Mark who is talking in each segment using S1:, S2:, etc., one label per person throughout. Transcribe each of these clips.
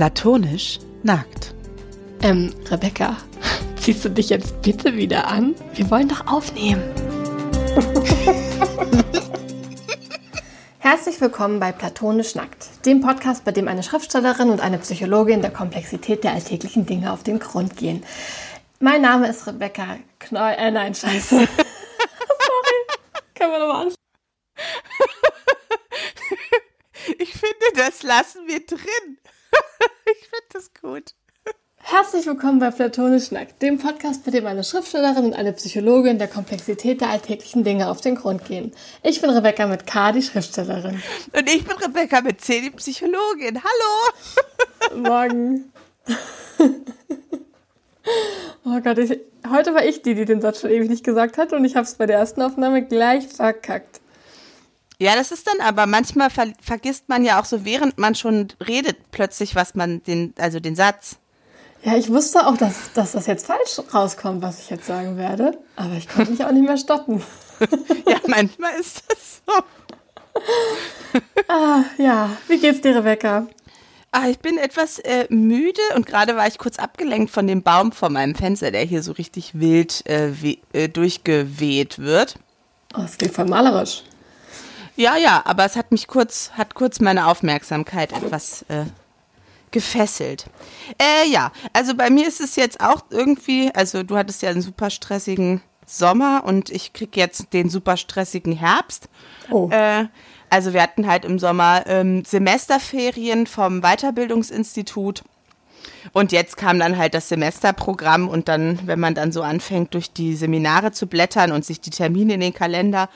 S1: Platonisch nackt.
S2: Ähm, Rebecca, ziehst du dich jetzt bitte wieder an? Wir wollen doch aufnehmen. Herzlich willkommen bei Platonisch Nackt, dem Podcast, bei dem eine Schriftstellerin und eine Psychologin der Komplexität der alltäglichen Dinge auf den Grund gehen. Mein Name ist Rebecca Knoll. Äh, nein, scheiße. Sorry. Können wir nochmal an?
S1: Ich finde, das lassen wir drin. Ich finde das gut.
S2: Herzlich willkommen bei Platonisch Nackt, dem Podcast, bei dem eine Schriftstellerin und eine Psychologin der Komplexität der alltäglichen Dinge auf den Grund gehen. Ich bin Rebecca mit K, die Schriftstellerin.
S1: Und ich bin Rebecca mit C, die Psychologin. Hallo.
S2: Morgen. Oh Gott, ich, heute war ich die, die den Satz schon ewig nicht gesagt hat und ich habe es bei der ersten Aufnahme gleich verkackt.
S1: Ja, das ist dann aber manchmal ver vergisst man ja auch so, während man schon redet, plötzlich, was man den, also den Satz.
S2: Ja, ich wusste auch, dass, dass das jetzt falsch rauskommt, was ich jetzt sagen werde, aber ich konnte mich auch nicht mehr stoppen.
S1: ja, manchmal ist das so.
S2: ah, ja, wie geht's dir, Rebecca?
S1: Ah, ich bin etwas äh, müde und gerade war ich kurz abgelenkt von dem Baum vor meinem Fenster, der hier so richtig wild äh, äh, durchgeweht wird.
S2: Oh, das klingt voll malerisch.
S1: Ja, ja, aber es hat mich kurz, hat kurz meine Aufmerksamkeit etwas äh, gefesselt. Äh, ja, also bei mir ist es jetzt auch irgendwie, also du hattest ja einen super stressigen Sommer und ich krieg jetzt den super stressigen Herbst. Oh. Äh, also wir hatten halt im Sommer ähm, Semesterferien vom Weiterbildungsinstitut. Und jetzt kam dann halt das Semesterprogramm und dann, wenn man dann so anfängt, durch die Seminare zu blättern und sich die Termine in den Kalender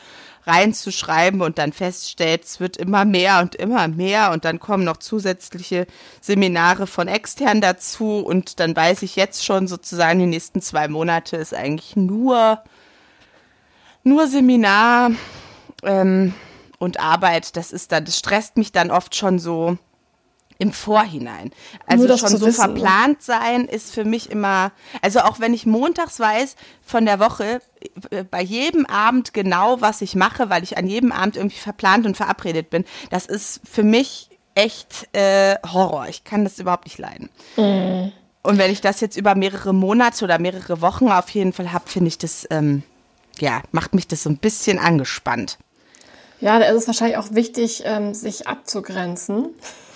S1: reinzuschreiben und dann feststellt, es wird immer mehr und immer mehr. Und dann kommen noch zusätzliche Seminare von extern dazu. Und dann weiß ich jetzt schon sozusagen, die nächsten zwei Monate ist eigentlich nur, nur Seminar ähm, und Arbeit. Das ist dann, das stresst mich dann oft schon so im Vorhinein. Also schon so wissen, ne? verplant sein ist für mich immer, also auch wenn ich montags weiß von der Woche, äh, bei jedem Abend genau, was ich mache, weil ich an jedem Abend irgendwie verplant und verabredet bin, das ist für mich echt äh, Horror. Ich kann das überhaupt nicht leiden. Mhm. Und wenn ich das jetzt über mehrere Monate oder mehrere Wochen auf jeden Fall habe, finde ich das, ähm, ja, macht mich das so ein bisschen angespannt.
S2: Ja, da ist es wahrscheinlich auch wichtig, ähm, sich abzugrenzen.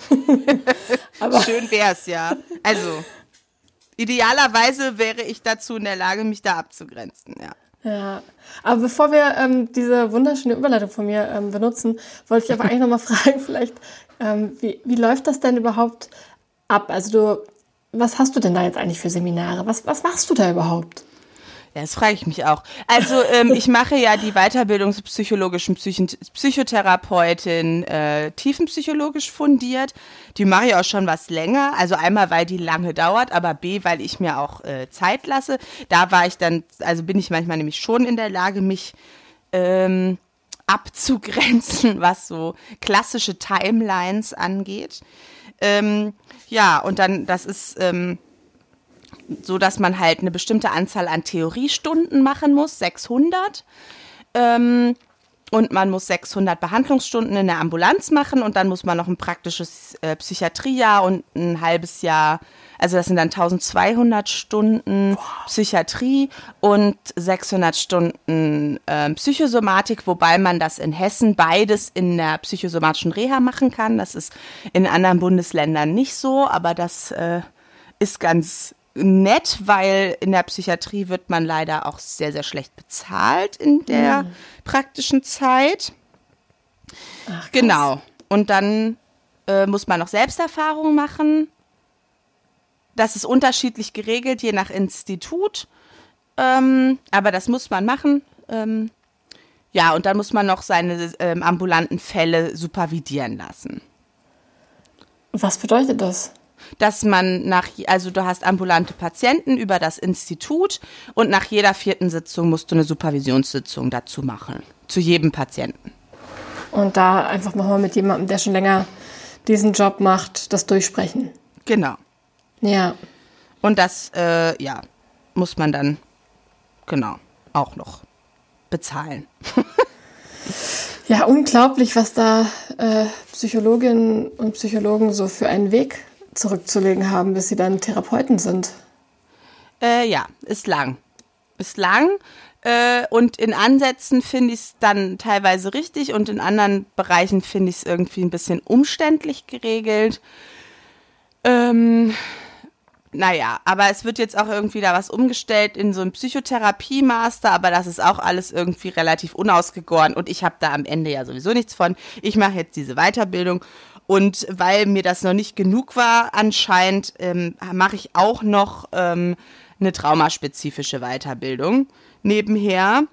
S1: Aber Schön wär's, ja. Also, idealerweise wäre ich dazu in der Lage, mich da abzugrenzen, ja.
S2: Ja, aber bevor wir ähm, diese wunderschöne Überleitung von mir ähm, benutzen, wollte ich aber eigentlich nochmal fragen, vielleicht, ähm, wie, wie läuft das denn überhaupt ab? Also du, was hast du denn da jetzt eigentlich für Seminare? Was, was machst du da überhaupt?
S1: Ja, das frage ich mich auch. Also ähm, ich mache ja die Weiterbildung zur psychologischen Psych Psychotherapeutin äh, tiefenpsychologisch fundiert. Die mache ich auch schon was länger. Also einmal, weil die lange dauert, aber B, weil ich mir auch äh, Zeit lasse. Da war ich dann, also bin ich manchmal nämlich schon in der Lage, mich ähm, abzugrenzen, was so klassische Timelines angeht. Ähm, ja, und dann, das ist... Ähm, so dass man halt eine bestimmte Anzahl an Theoriestunden machen muss, 600. Ähm, und man muss 600 Behandlungsstunden in der Ambulanz machen und dann muss man noch ein praktisches äh, Psychiatriejahr und ein halbes Jahr, also das sind dann 1200 Stunden Psychiatrie und 600 Stunden äh, Psychosomatik, wobei man das in Hessen beides in der psychosomatischen Reha machen kann. Das ist in anderen Bundesländern nicht so, aber das äh, ist ganz nett, weil in der Psychiatrie wird man leider auch sehr, sehr schlecht bezahlt in der mhm. praktischen Zeit. Ach, genau. Und dann äh, muss man noch Selbsterfahrung machen. Das ist unterschiedlich geregelt, je nach Institut. Ähm, aber das muss man machen. Ähm, ja, und dann muss man noch seine ähm, ambulanten Fälle supervidieren lassen.
S2: Was bedeutet das?
S1: Dass man nach, also du hast ambulante Patienten über das Institut und nach jeder vierten Sitzung musst du eine Supervisionssitzung dazu machen. Zu jedem Patienten.
S2: Und da einfach mal mit jemandem, der schon länger diesen Job macht, das durchsprechen.
S1: Genau.
S2: Ja.
S1: Und das, äh, ja, muss man dann, genau, auch noch bezahlen.
S2: ja, unglaublich, was da äh, Psychologinnen und Psychologen so für einen Weg zurückzulegen haben, bis sie dann Therapeuten sind.
S1: Äh, ja, ist lang. Ist lang. Äh, und in Ansätzen finde ich es dann teilweise richtig und in anderen Bereichen finde ich es irgendwie ein bisschen umständlich geregelt. Ähm, naja, aber es wird jetzt auch irgendwie da was umgestellt in so ein Psychotherapie-Master, aber das ist auch alles irgendwie relativ unausgegoren und ich habe da am Ende ja sowieso nichts von. Ich mache jetzt diese Weiterbildung und weil mir das noch nicht genug war, anscheinend ähm, mache ich auch noch ähm, eine traumaspezifische Weiterbildung nebenher,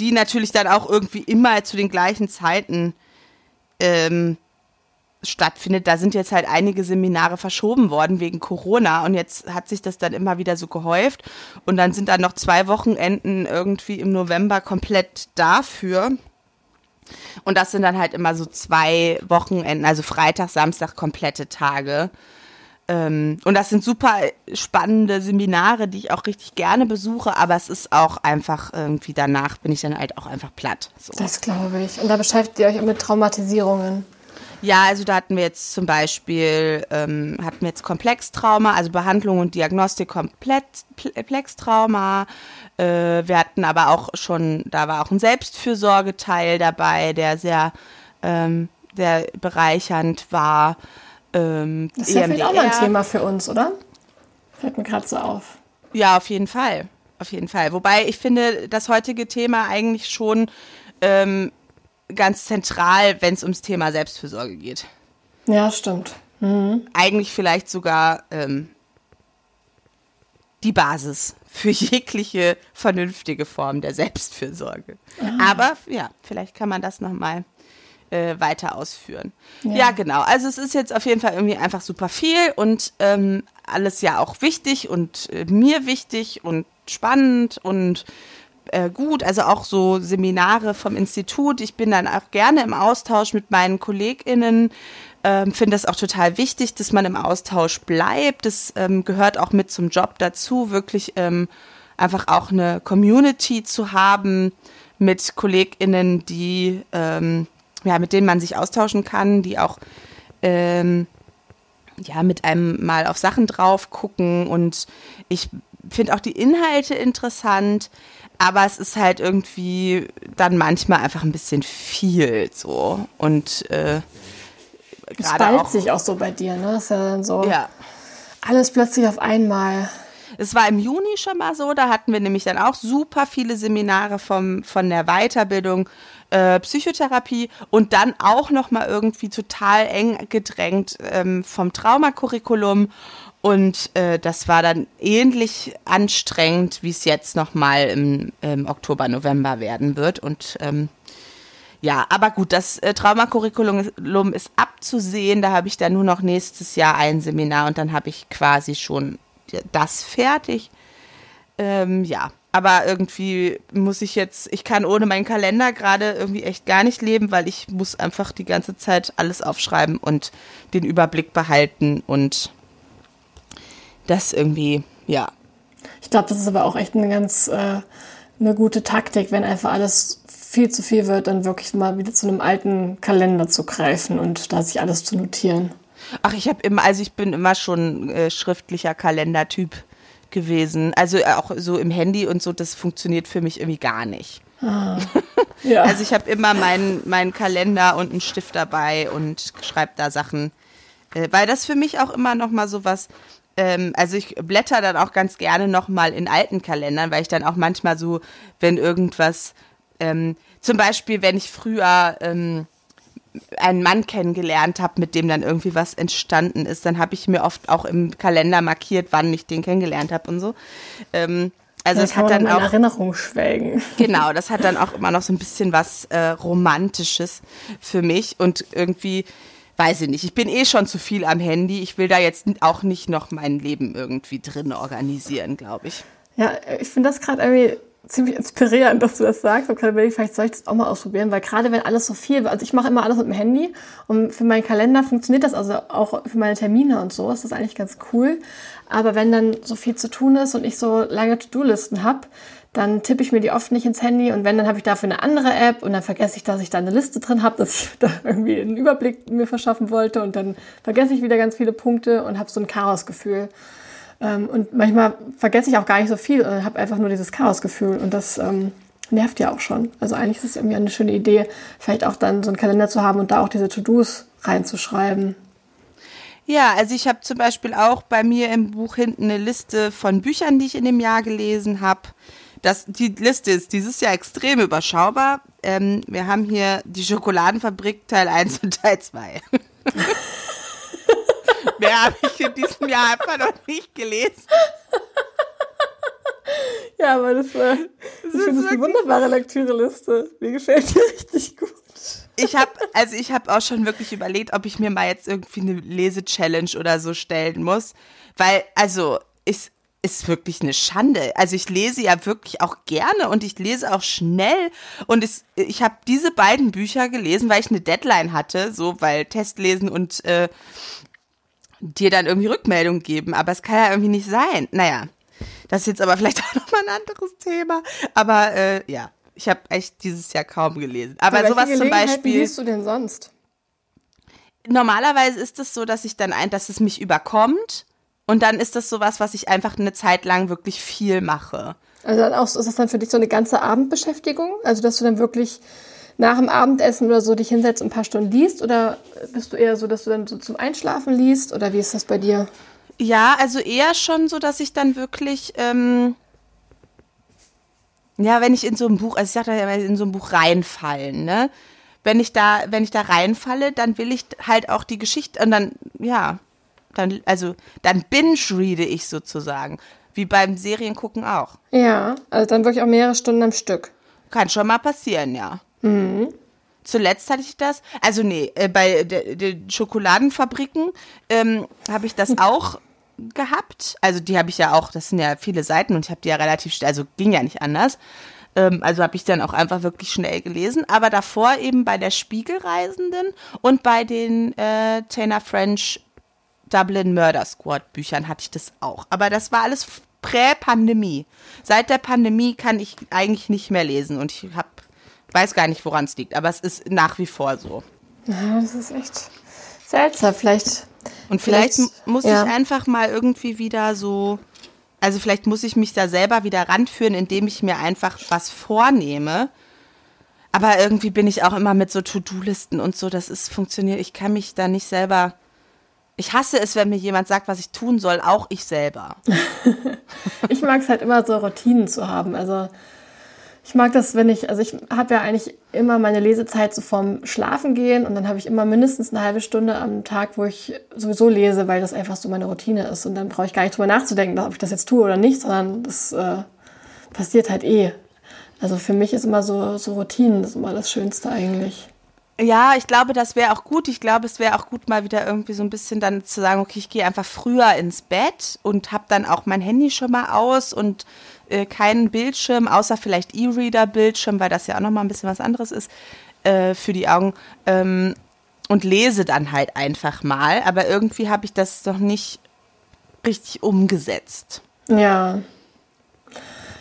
S1: die natürlich dann auch irgendwie immer zu den gleichen Zeiten ähm, stattfindet. Da sind jetzt halt einige Seminare verschoben worden wegen Corona und jetzt hat sich das dann immer wieder so gehäuft und dann sind dann noch zwei Wochenenden irgendwie im November komplett dafür. Und das sind dann halt immer so zwei Wochenenden, also Freitag, Samstag komplette Tage. Ähm, und das sind super spannende Seminare, die ich auch richtig gerne besuche, aber es ist auch einfach irgendwie danach bin ich dann halt auch einfach platt.
S2: So. Das glaube ich. Und da beschäftigt ihr euch mit Traumatisierungen.
S1: Ja, also da hatten wir jetzt zum Beispiel, ähm, hatten wir jetzt Komplextrauma, also Behandlung und Diagnostik Komplextrauma. Äh, wir hatten aber auch schon, da war auch ein Selbstfürsorgeteil dabei, der sehr, ähm, sehr bereichernd war.
S2: Ähm, das ist ja vielleicht auch mal ein Thema für uns, oder? Fällt mir gerade so auf.
S1: Ja, auf jeden Fall. Auf jeden Fall. Wobei ich finde, das heutige Thema eigentlich schon ähm, ganz zentral, wenn es ums Thema Selbstfürsorge geht.
S2: Ja, stimmt. Mhm.
S1: Eigentlich vielleicht sogar ähm, die Basis für jegliche vernünftige Form der Selbstfürsorge. Ah. Aber ja, vielleicht kann man das nochmal äh, weiter ausführen. Ja. ja. genau. Also es ist jetzt auf jeden Fall irgendwie einfach super viel und ähm, alles ja auch wichtig und äh, mir wichtig und spannend und äh, gut, also auch so Seminare vom Institut. Ich bin dann auch gerne im Austausch mit meinen KollegInnen. Ähm, Finde das auch total wichtig, dass man im Austausch bleibt. Das ähm, gehört auch mit zum Job dazu, wirklich ähm, einfach auch eine Community zu haben mit KollegInnen, die ähm, ja, mit denen man sich austauschen kann, die auch ähm, ja, mit einem mal auf Sachen drauf gucken und ich finde auch die Inhalte interessant, aber es ist halt irgendwie dann manchmal einfach ein bisschen viel so und äh,
S2: es spaltet sich auch so bei dir, ne? ist ja dann so ja. alles plötzlich auf einmal.
S1: Es war im Juni schon mal so, da hatten wir nämlich dann auch super viele Seminare vom, von der Weiterbildung äh, Psychotherapie und dann auch noch mal irgendwie total eng gedrängt ähm, vom Traumakurriculum und äh, das war dann ähnlich anstrengend, wie es jetzt noch mal im, im Oktober, November werden wird und ähm, ja, aber gut, das äh, Traumakurriculum ist abzusehen. Da habe ich dann nur noch nächstes Jahr ein Seminar und dann habe ich quasi schon das fertig. Ähm, ja, aber irgendwie muss ich jetzt, ich kann ohne meinen Kalender gerade irgendwie echt gar nicht leben, weil ich muss einfach die ganze Zeit alles aufschreiben und den Überblick behalten und das irgendwie, ja.
S2: Ich glaube, das ist aber auch echt eine ganz äh, eine gute Taktik, wenn einfach alles viel zu viel wird, dann wirklich mal wieder zu einem alten Kalender zu greifen und da sich alles zu notieren.
S1: Ach, ich habe immer, also ich bin immer schon äh, schriftlicher Kalendertyp gewesen. Also äh, auch so im Handy und so, das funktioniert für mich irgendwie gar nicht. Ah, ja. Also ich habe immer meinen mein Kalender und einen Stift dabei und schreibe da Sachen, äh, weil das für mich auch immer noch mal so was, ähm, also ich blätter dann auch ganz gerne noch mal in alten Kalendern, weil ich dann auch manchmal so, wenn irgendwas, ähm, zum Beispiel, wenn ich früher ähm, einen Mann kennengelernt habe, mit dem dann irgendwie was entstanden ist, dann habe ich mir oft auch im Kalender markiert, wann ich den kennengelernt habe und so. Ähm, also es hat dann auch
S2: Erinnerung schwelgen.
S1: Genau, das hat dann auch immer noch so ein bisschen was äh, romantisches für mich und irgendwie weiß ich nicht. Ich bin eh schon zu viel am Handy. Ich will da jetzt auch nicht noch mein Leben irgendwie drin organisieren, glaube ich.
S2: Ja, ich finde das gerade irgendwie ziemlich inspirierend, dass du das sagst. Und vielleicht soll ich das auch mal ausprobieren, weil gerade wenn alles so viel, also ich mache immer alles mit dem Handy und für meinen Kalender funktioniert das also auch für meine Termine und so, ist das eigentlich ganz cool. Aber wenn dann so viel zu tun ist und ich so lange To-Do-Listen habe, dann tippe ich mir die oft nicht ins Handy und wenn, dann habe ich dafür eine andere App und dann vergesse ich, dass ich da eine Liste drin habe, dass ich da irgendwie einen Überblick mir verschaffen wollte und dann vergesse ich wieder ganz viele Punkte und habe so ein Chaosgefühl. Ähm, und manchmal vergesse ich auch gar nicht so viel und habe einfach nur dieses Chaosgefühl und das ähm, nervt ja auch schon. Also eigentlich ist es irgendwie eine schöne Idee, vielleicht auch dann so einen Kalender zu haben und da auch diese To-Dos reinzuschreiben.
S1: Ja, also ich habe zum Beispiel auch bei mir im Buch hinten eine Liste von Büchern, die ich in dem Jahr gelesen habe. Das, die Liste ist dieses Jahr extrem überschaubar. Ähm, wir haben hier die Schokoladenfabrik Teil 1 und Teil 2. Mehr habe ich in diesem Jahr einfach noch nicht gelesen.
S2: Ja, aber das, war, das, ist eine wunderbare Lektüreliste. Mir gefällt die richtig gut.
S1: Ich habe also ich habe auch schon wirklich überlegt, ob ich mir mal jetzt irgendwie eine Lese-Challenge oder so stellen muss, weil also ist ist wirklich eine Schande. Also ich lese ja wirklich auch gerne und ich lese auch schnell und es, ich habe diese beiden Bücher gelesen, weil ich eine Deadline hatte, so weil Testlesen und äh, dir dann irgendwie Rückmeldung geben, aber es kann ja irgendwie nicht sein. Naja, das ist jetzt aber vielleicht auch nochmal ein anderes Thema. Aber äh, ja, ich habe echt dieses Jahr kaum gelesen. Aber
S2: Bei
S1: sowas zum Beispiel. Wie
S2: liest du denn sonst?
S1: Normalerweise ist es so, dass ich dann ein, dass es mich überkommt. Und dann ist das sowas, was ich einfach eine Zeit lang wirklich viel mache.
S2: Also dann auch, ist das dann für dich so eine ganze Abendbeschäftigung? Also dass du dann wirklich nach dem Abendessen oder so dich hinsetzt und ein paar Stunden liest? Oder bist du eher so, dass du dann so zum Einschlafen liest? Oder wie ist das bei dir?
S1: Ja, also eher schon so, dass ich dann wirklich, ähm, ja, wenn ich in so ein Buch, also ich sag ja in so ein Buch reinfallen, ne? Wenn ich da, wenn ich da reinfalle, dann will ich halt auch die Geschichte und dann, ja, dann, also dann binge-reade ich sozusagen. Wie beim Seriengucken auch.
S2: Ja, also dann wirklich auch mehrere Stunden am Stück.
S1: Kann schon mal passieren, ja. Mhm. Zuletzt hatte ich das, also nee, äh, bei den Schokoladenfabriken ähm, habe ich das auch gehabt. Also die habe ich ja auch, das sind ja viele Seiten und ich habe die ja relativ schnell, also ging ja nicht anders. Ähm, also habe ich dann auch einfach wirklich schnell gelesen. Aber davor eben bei der Spiegelreisenden und bei den äh, Taylor French Dublin Murder Squad Büchern hatte ich das auch. Aber das war alles prä-Pandemie. Seit der Pandemie kann ich eigentlich nicht mehr lesen und ich habe weiß gar nicht, woran es liegt, aber es ist nach wie vor so.
S2: Ja, das ist echt seltsam. Vielleicht
S1: und vielleicht, vielleicht muss ja. ich einfach mal irgendwie wieder so, also vielleicht muss ich mich da selber wieder ranführen, indem ich mir einfach was vornehme. Aber irgendwie bin ich auch immer mit so To-Do-Listen und so, das ist funktioniert. Ich kann mich da nicht selber. Ich hasse es, wenn mir jemand sagt, was ich tun soll, auch ich selber.
S2: ich mag es halt immer so Routinen zu haben. Also ich mag das, wenn ich, also ich habe ja eigentlich immer meine Lesezeit so vorm Schlafen gehen und dann habe ich immer mindestens eine halbe Stunde am Tag, wo ich sowieso lese, weil das einfach so meine Routine ist. Und dann brauche ich gar nicht drüber nachzudenken, ob ich das jetzt tue oder nicht, sondern das äh, passiert halt eh. Also für mich ist immer so, so Routinen, das ist immer das Schönste eigentlich.
S1: Ja, ich glaube, das wäre auch gut. Ich glaube, es wäre auch gut, mal wieder irgendwie so ein bisschen dann zu sagen, okay, ich gehe einfach früher ins Bett und habe dann auch mein Handy schon mal aus und äh, keinen Bildschirm, außer vielleicht E-Reader-Bildschirm, weil das ja auch nochmal ein bisschen was anderes ist äh, für die Augen. Ähm, und lese dann halt einfach mal. Aber irgendwie habe ich das noch nicht richtig umgesetzt.
S2: Ja.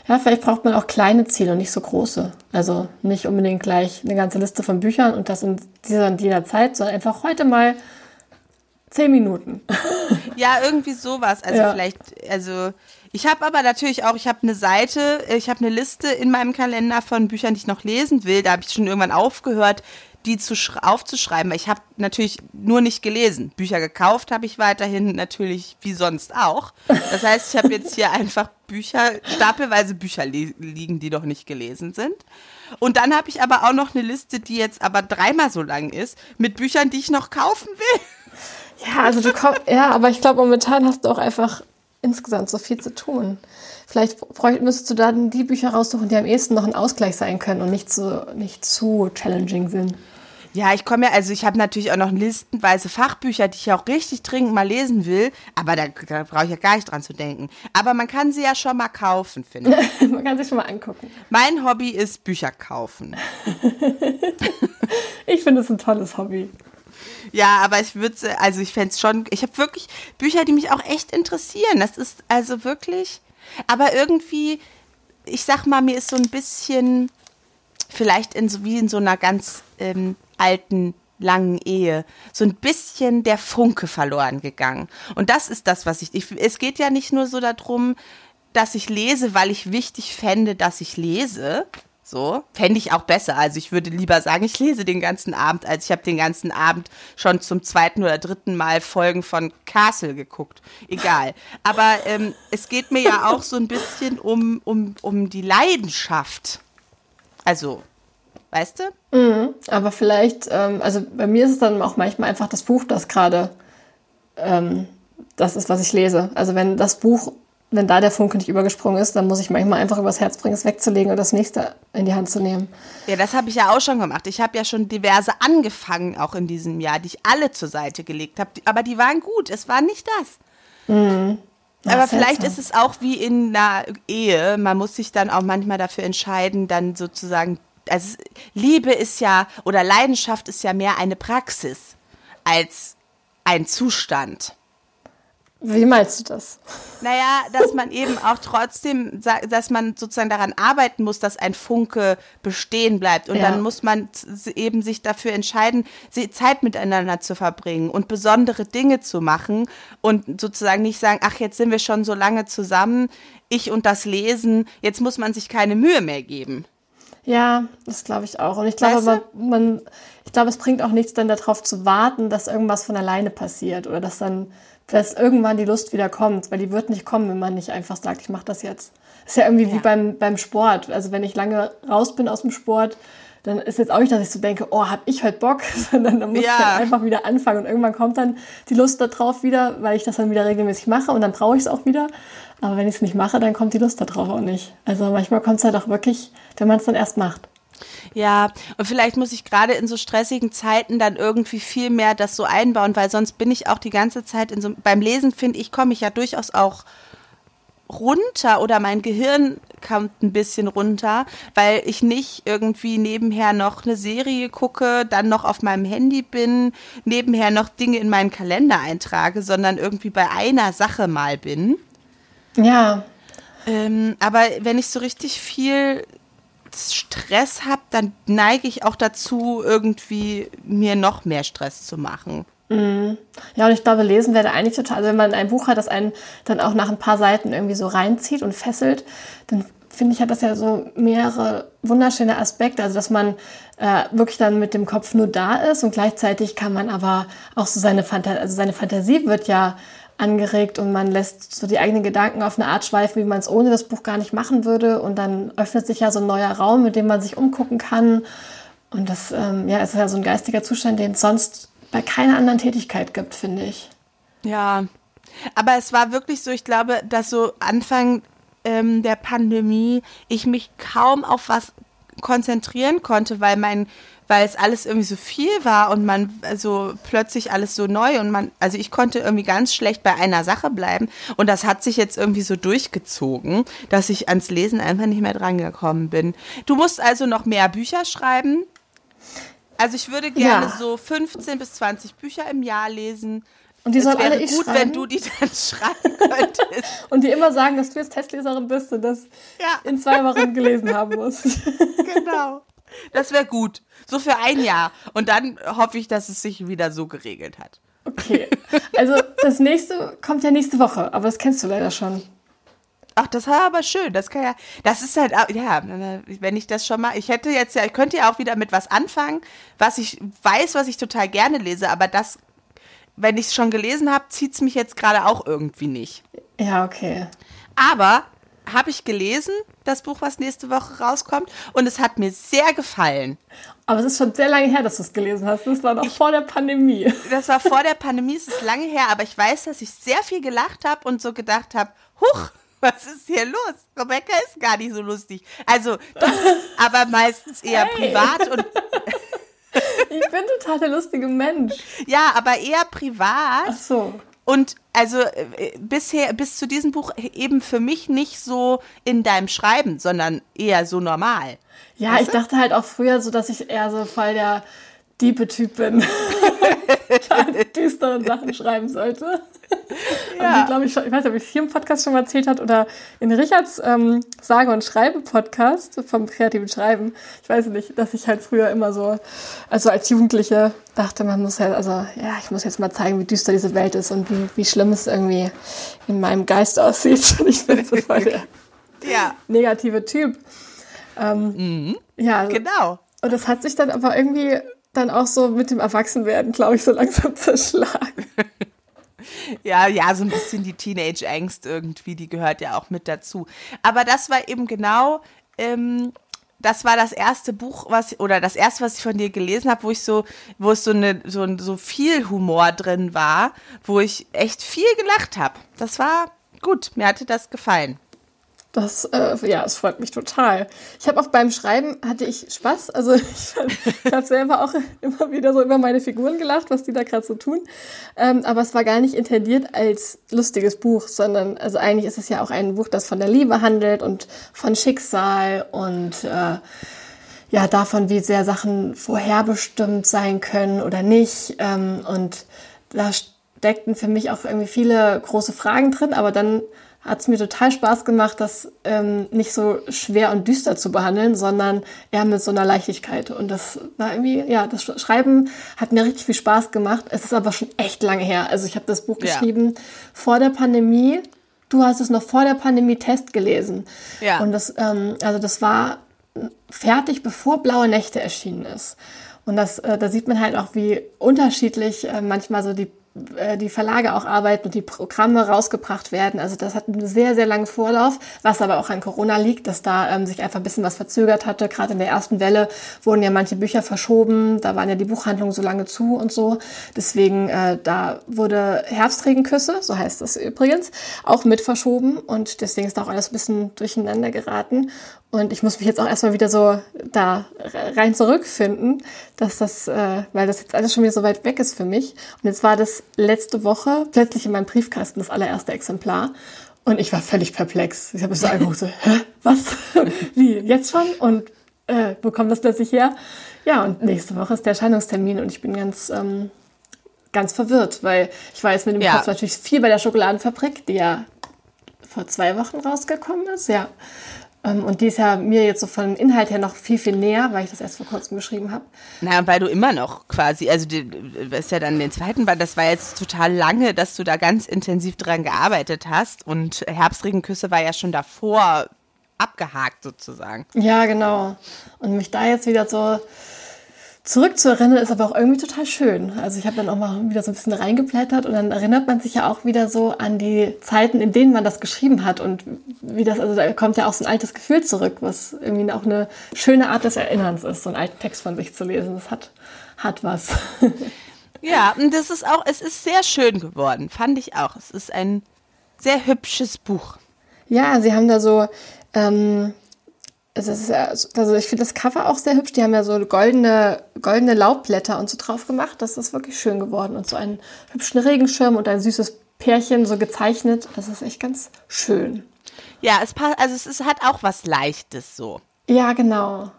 S2: Ja, vielleicht braucht man auch kleine Ziele und nicht so große. Also nicht unbedingt gleich eine ganze Liste von Büchern und das in dieser und jener Zeit, sondern einfach heute mal zehn Minuten.
S1: Ja, irgendwie sowas. Also ja. vielleicht, also ich habe aber natürlich auch, ich habe eine Seite, ich habe eine Liste in meinem Kalender von Büchern, die ich noch lesen will. Da habe ich schon irgendwann aufgehört, die zu aufzuschreiben. Ich habe natürlich nur nicht gelesen. Bücher gekauft habe ich weiterhin natürlich wie sonst auch. Das heißt, ich habe jetzt hier einfach Bücher, stapelweise Bücher li liegen, die noch nicht gelesen sind. Und dann habe ich aber auch noch eine Liste, die jetzt aber dreimal so lang ist, mit Büchern, die ich noch kaufen will.
S2: Ja, also du kommst, ja, aber ich glaube, momentan hast du auch einfach insgesamt so viel zu tun. Vielleicht müsstest du dann die Bücher raussuchen, die am ehesten noch ein Ausgleich sein können und nicht so nicht zu challenging sind.
S1: Ja, ich komme ja, also ich habe natürlich auch noch listenweise Fachbücher, die ich auch richtig dringend mal lesen will, aber da, da brauche ich ja gar nicht dran zu denken. Aber man kann sie ja schon mal kaufen, finde
S2: ich. man kann sie schon mal angucken.
S1: Mein Hobby ist Bücher kaufen.
S2: ich finde es ein tolles Hobby.
S1: Ja, aber ich würde, also ich fände es schon, ich habe wirklich Bücher, die mich auch echt interessieren. Das ist also wirklich, aber irgendwie ich sag mal, mir ist so ein bisschen, vielleicht in so, wie in so einer ganz ähm, alten langen Ehe so ein bisschen der Funke verloren gegangen. Und das ist das, was ich, ich es geht ja nicht nur so darum, dass ich lese, weil ich wichtig fände, dass ich lese. So, fände ich auch besser. Also ich würde lieber sagen, ich lese den ganzen Abend, als ich habe den ganzen Abend schon zum zweiten oder dritten Mal Folgen von Castle geguckt. Egal. Aber ähm, es geht mir ja auch so ein bisschen um, um, um die Leidenschaft. Also Weißt du?
S2: Mhm, aber vielleicht, ähm, also bei mir ist es dann auch manchmal einfach das Buch, das gerade ähm, das ist, was ich lese. Also wenn das Buch, wenn da der Funke nicht übergesprungen ist, dann muss ich manchmal einfach übers Herz bringen, es wegzulegen und das nächste in die Hand zu nehmen.
S1: Ja, das habe ich ja auch schon gemacht. Ich habe ja schon diverse angefangen, auch in diesem Jahr, die ich alle zur Seite gelegt habe. Aber die waren gut. Es war nicht das. Mhm. Aber vielleicht ist es auch wie in einer Ehe. Man muss sich dann auch manchmal dafür entscheiden, dann sozusagen also Liebe ist ja oder Leidenschaft ist ja mehr eine Praxis als ein Zustand.
S2: Wie meinst du das?
S1: Naja, dass man eben auch trotzdem, dass man sozusagen daran arbeiten muss, dass ein Funke bestehen bleibt. Und ja. dann muss man eben sich dafür entscheiden, Zeit miteinander zu verbringen und besondere Dinge zu machen und sozusagen nicht sagen, ach, jetzt sind wir schon so lange zusammen, ich und das Lesen, jetzt muss man sich keine Mühe mehr geben.
S2: Ja, das glaube ich auch. Und ich glaube, man, man, ich glaube, es bringt auch nichts, dann darauf zu warten, dass irgendwas von alleine passiert oder dass dann dass irgendwann die Lust wieder kommt, weil die wird nicht kommen, wenn man nicht einfach sagt, ich mache das jetzt. Das ist ja irgendwie ja. wie beim, beim Sport. Also wenn ich lange raus bin aus dem Sport, dann ist jetzt auch nicht, dass ich so denke, oh, hab ich heute Bock, sondern dann muss ja. ich dann einfach wieder anfangen und irgendwann kommt dann die Lust darauf wieder, weil ich das dann wieder regelmäßig mache und dann brauche ich es auch wieder. Aber wenn ich es nicht mache, dann kommt die Lust darauf auch nicht. Also manchmal kommt es halt auch wirklich, wenn man es dann erst macht.
S1: Ja, und vielleicht muss ich gerade in so stressigen Zeiten dann irgendwie viel mehr das so einbauen, weil sonst bin ich auch die ganze Zeit in so beim Lesen finde ich komme ich ja durchaus auch runter oder mein Gehirn kommt ein bisschen runter, weil ich nicht irgendwie nebenher noch eine Serie gucke, dann noch auf meinem Handy bin, nebenher noch Dinge in meinen Kalender eintrage, sondern irgendwie bei einer Sache mal bin.
S2: Ja.
S1: Ähm, aber wenn ich so richtig viel Stress habe, dann neige ich auch dazu, irgendwie mir noch mehr Stress zu machen.
S2: Mhm. Ja, und ich glaube, lesen wäre eigentlich total, also wenn man ein Buch hat, das einen dann auch nach ein paar Seiten irgendwie so reinzieht und fesselt, dann finde ich, hat das ja so mehrere wunderschöne Aspekte. Also, dass man äh, wirklich dann mit dem Kopf nur da ist und gleichzeitig kann man aber auch so seine Fantasie, also seine Fantasie wird ja angeregt und man lässt so die eigenen Gedanken auf eine Art schweifen, wie man es ohne das Buch gar nicht machen würde. Und dann öffnet sich ja so ein neuer Raum, mit dem man sich umgucken kann. Und das ähm, ja, ist ja so ein geistiger Zustand, den es sonst bei keiner anderen Tätigkeit gibt, finde ich.
S1: Ja, aber es war wirklich so, ich glaube, dass so Anfang ähm, der Pandemie ich mich kaum auf was konzentrieren konnte, weil mein weil es alles irgendwie so viel war und man also plötzlich alles so neu und man also ich konnte irgendwie ganz schlecht bei einer Sache bleiben und das hat sich jetzt irgendwie so durchgezogen, dass ich ans Lesen einfach nicht mehr dran gekommen bin. Du musst also noch mehr Bücher schreiben. Also ich würde gerne ja. so 15 bis 20 Bücher im Jahr lesen.
S2: Und die sollen alle ich
S1: gut,
S2: schreiben.
S1: wenn du die dann schreiben könntest.
S2: und die immer sagen, dass du jetzt Testleserin bist und das ja. in zwei Wochen gelesen haben musst.
S1: genau. Das wäre gut. So für ein Jahr. Und dann hoffe ich, dass es sich wieder so geregelt hat.
S2: Okay. Also das nächste kommt ja nächste Woche, aber das kennst du leider schon.
S1: Ach, das war aber schön. Das kann ja, das ist halt, ja, wenn ich das schon mal, ich hätte jetzt ja, ich könnte ja auch wieder mit was anfangen, was ich weiß, was ich total gerne lese, aber das, wenn ich es schon gelesen habe, zieht es mich jetzt gerade auch irgendwie nicht.
S2: Ja, okay.
S1: Aber habe ich gelesen, das Buch, was nächste Woche rauskommt, und es hat mir sehr gefallen.
S2: Aber es ist schon sehr lange her, dass du es gelesen hast. Das war noch ich, vor der Pandemie.
S1: Das war vor der Pandemie, es ist lange her, aber ich weiß, dass ich sehr viel gelacht habe und so gedacht habe, huch, was ist hier los? Rebecca ist gar nicht so lustig. Also, doch, aber meistens eher hey. privat und.
S2: ich bin total der lustige Mensch.
S1: Ja, aber eher privat.
S2: Ach so.
S1: Und also äh, bisher, bis zu diesem Buch eben für mich nicht so in deinem Schreiben, sondern eher so normal.
S2: Ja, weißt ich du? dachte halt auch früher so, dass ich eher so voll der Diepe-Typ bin. düsteren Sachen schreiben sollte. Ja. Ich glaube, ich, ich weiß nicht, ob ich hier im Podcast schon mal erzählt hat oder in Richards ähm, Sage- und Schreibe-Podcast vom kreativen Schreiben. Ich weiß nicht, dass ich halt früher immer so, also als Jugendliche dachte, man muss halt, also ja, ich muss jetzt mal zeigen, wie düster diese Welt ist und wie, wie schlimm es irgendwie in meinem Geist aussieht. Und ich bin so voll der ja. negative Typ. Ähm, mhm. Ja,
S1: genau.
S2: Und das hat sich dann aber irgendwie dann auch so mit dem Erwachsenwerden, glaube ich, so langsam zerschlagen.
S1: ja, ja, so ein bisschen die Teenage-Angst irgendwie, die gehört ja auch mit dazu. Aber das war eben genau, ähm, das war das erste Buch, was oder das erste, was ich von dir gelesen habe, wo ich so, wo es so eine so, so viel Humor drin war, wo ich echt viel gelacht habe. Das war gut, mir hatte das gefallen.
S2: Das, äh, ja, es freut mich total. Ich habe auch beim Schreiben hatte ich Spaß. Also ich, ich habe selber auch immer wieder so über meine Figuren gelacht, was die da gerade so tun. Ähm, aber es war gar nicht intendiert als lustiges Buch, sondern also eigentlich ist es ja auch ein Buch, das von der Liebe handelt und von Schicksal und äh, ja davon, wie sehr Sachen vorherbestimmt sein können oder nicht. Ähm, und da steckten für mich auch irgendwie viele große Fragen drin, aber dann hat es mir total Spaß gemacht, das ähm, nicht so schwer und düster zu behandeln, sondern eher mit so einer Leichtigkeit. Und das war irgendwie, ja, das Schreiben hat mir richtig viel Spaß gemacht. Es ist aber schon echt lange her. Also ich habe das Buch ja. geschrieben vor der Pandemie. Du hast es noch vor der Pandemie Test gelesen. Ja. Und das, ähm, also das war fertig, bevor Blaue Nächte erschienen ist. Und das, äh, da sieht man halt auch, wie unterschiedlich äh, manchmal so die die Verlage auch arbeiten und die Programme rausgebracht werden. Also das hat einen sehr, sehr langen Vorlauf, was aber auch an Corona liegt, dass da ähm, sich einfach ein bisschen was verzögert hatte. Gerade in der ersten Welle wurden ja manche Bücher verschoben, da waren ja die Buchhandlungen so lange zu und so. Deswegen, äh, da wurde Herbstregenküsse, so heißt das übrigens, auch mit verschoben und deswegen ist da auch alles ein bisschen durcheinander geraten. Und ich muss mich jetzt auch erstmal wieder so da rein zurückfinden, dass das, äh, weil das jetzt alles schon wieder so weit weg ist für mich. Und jetzt war das letzte Woche plötzlich in meinem Briefkasten das allererste Exemplar. Und ich war völlig perplex. Ich habe es so angeguckt, so, hä, was? Wie, jetzt schon? Und äh, wo kommt das plötzlich her? Ja, und nächste Woche ist der Erscheinungstermin und ich bin ganz, ähm, ganz verwirrt, weil ich war jetzt mit dem ja. Kopf natürlich viel bei der Schokoladenfabrik, die ja vor zwei Wochen rausgekommen ist, ja. Ähm, und die ist ja mir jetzt so vom Inhalt her noch viel, viel näher, weil ich das erst vor kurzem geschrieben habe.
S1: Na, weil du immer noch quasi, also du ist ja dann den zweiten Band, das war jetzt total lange, dass du da ganz intensiv dran gearbeitet hast. Und Herbstregenküsse war ja schon davor abgehakt sozusagen.
S2: Ja, genau. Und mich da jetzt wieder so zurückzuerinnern ist aber auch irgendwie total schön. Also ich habe dann auch mal wieder so ein bisschen reingeblättert und dann erinnert man sich ja auch wieder so an die Zeiten, in denen man das geschrieben hat und wie das, also da kommt ja auch so ein altes Gefühl zurück, was irgendwie auch eine schöne Art des Erinnerns ist, so einen alten Text von sich zu lesen. Das hat, hat was.
S1: Ja, und das ist auch, es ist sehr schön geworden, fand ich auch. Es ist ein sehr hübsches Buch.
S2: Ja, sie haben da so, ähm, es ist, also ich finde das Cover auch sehr hübsch. Die haben ja so goldene, goldene Laubblätter und so drauf gemacht. Das ist wirklich schön geworden. Und so einen hübschen Regenschirm und ein süßes Pärchen so gezeichnet. Das ist echt ganz schön.
S1: Ja, es passt, also es ist, hat auch was Leichtes so.
S2: Ja, genau.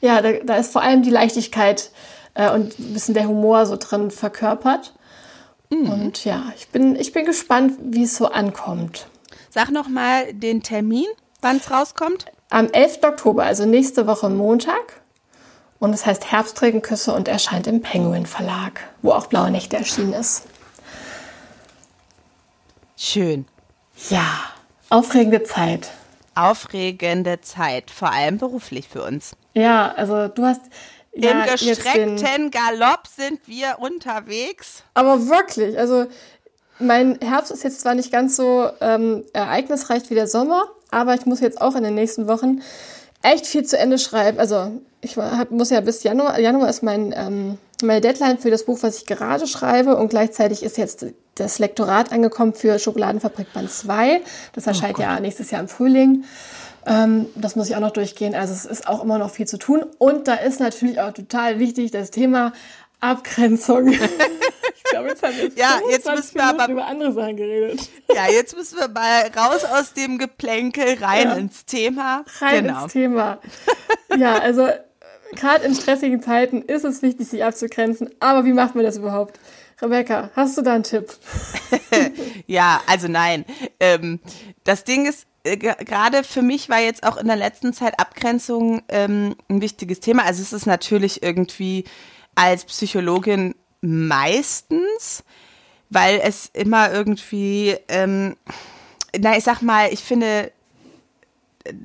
S2: Ja, da, da ist vor allem die Leichtigkeit äh, und ein bisschen der Humor so drin verkörpert. Mhm. Und ja, ich bin, ich bin gespannt, wie es so ankommt.
S1: Sag noch mal den Termin, wann es rauskommt.
S2: Am 11. Oktober, also nächste Woche Montag. Und es heißt Herbstregenküsse und erscheint im Penguin Verlag, wo auch Blaue Nächte erschienen ist.
S1: Schön.
S2: Ja, aufregende Zeit.
S1: Aufregende Zeit, vor allem beruflich für uns.
S2: Ja, also du hast.
S1: Ja, Im gestreckten Galopp sind wir unterwegs.
S2: Aber wirklich, also mein Herbst ist jetzt zwar nicht ganz so ähm, ereignisreich wie der Sommer, aber ich muss jetzt auch in den nächsten Wochen echt viel zu Ende schreiben. Also ich hab, muss ja bis Januar, Januar ist mein, ähm, meine Deadline für das Buch, was ich gerade schreibe und gleichzeitig ist jetzt das Lektorat angekommen für Schokoladenfabrik Band 2. Das oh erscheint oh ja nächstes Jahr im Frühling. Ähm, das muss ich auch noch durchgehen. Also es ist auch immer noch viel zu tun. Und da ist natürlich auch total wichtig das Thema Abgrenzung.
S1: glaube, jetzt haben wir ja, jetzt müssen wir aber
S2: über andere Sachen geredet.
S1: Ja, jetzt müssen wir mal raus aus dem Geplänkel, rein ja. ins Thema.
S2: Rein genau. ins Thema. Ja, also gerade in stressigen Zeiten ist es wichtig, sich abzugrenzen. Aber wie macht man das überhaupt? Rebecca, hast du da einen Tipp?
S1: ja, also nein. Ähm, das Ding ist, äh, gerade für mich war jetzt auch in der letzten Zeit Abgrenzung ähm, ein wichtiges Thema. Also es ist natürlich irgendwie als Psychologin meistens, weil es immer irgendwie, ähm, na, ich sag mal, ich finde,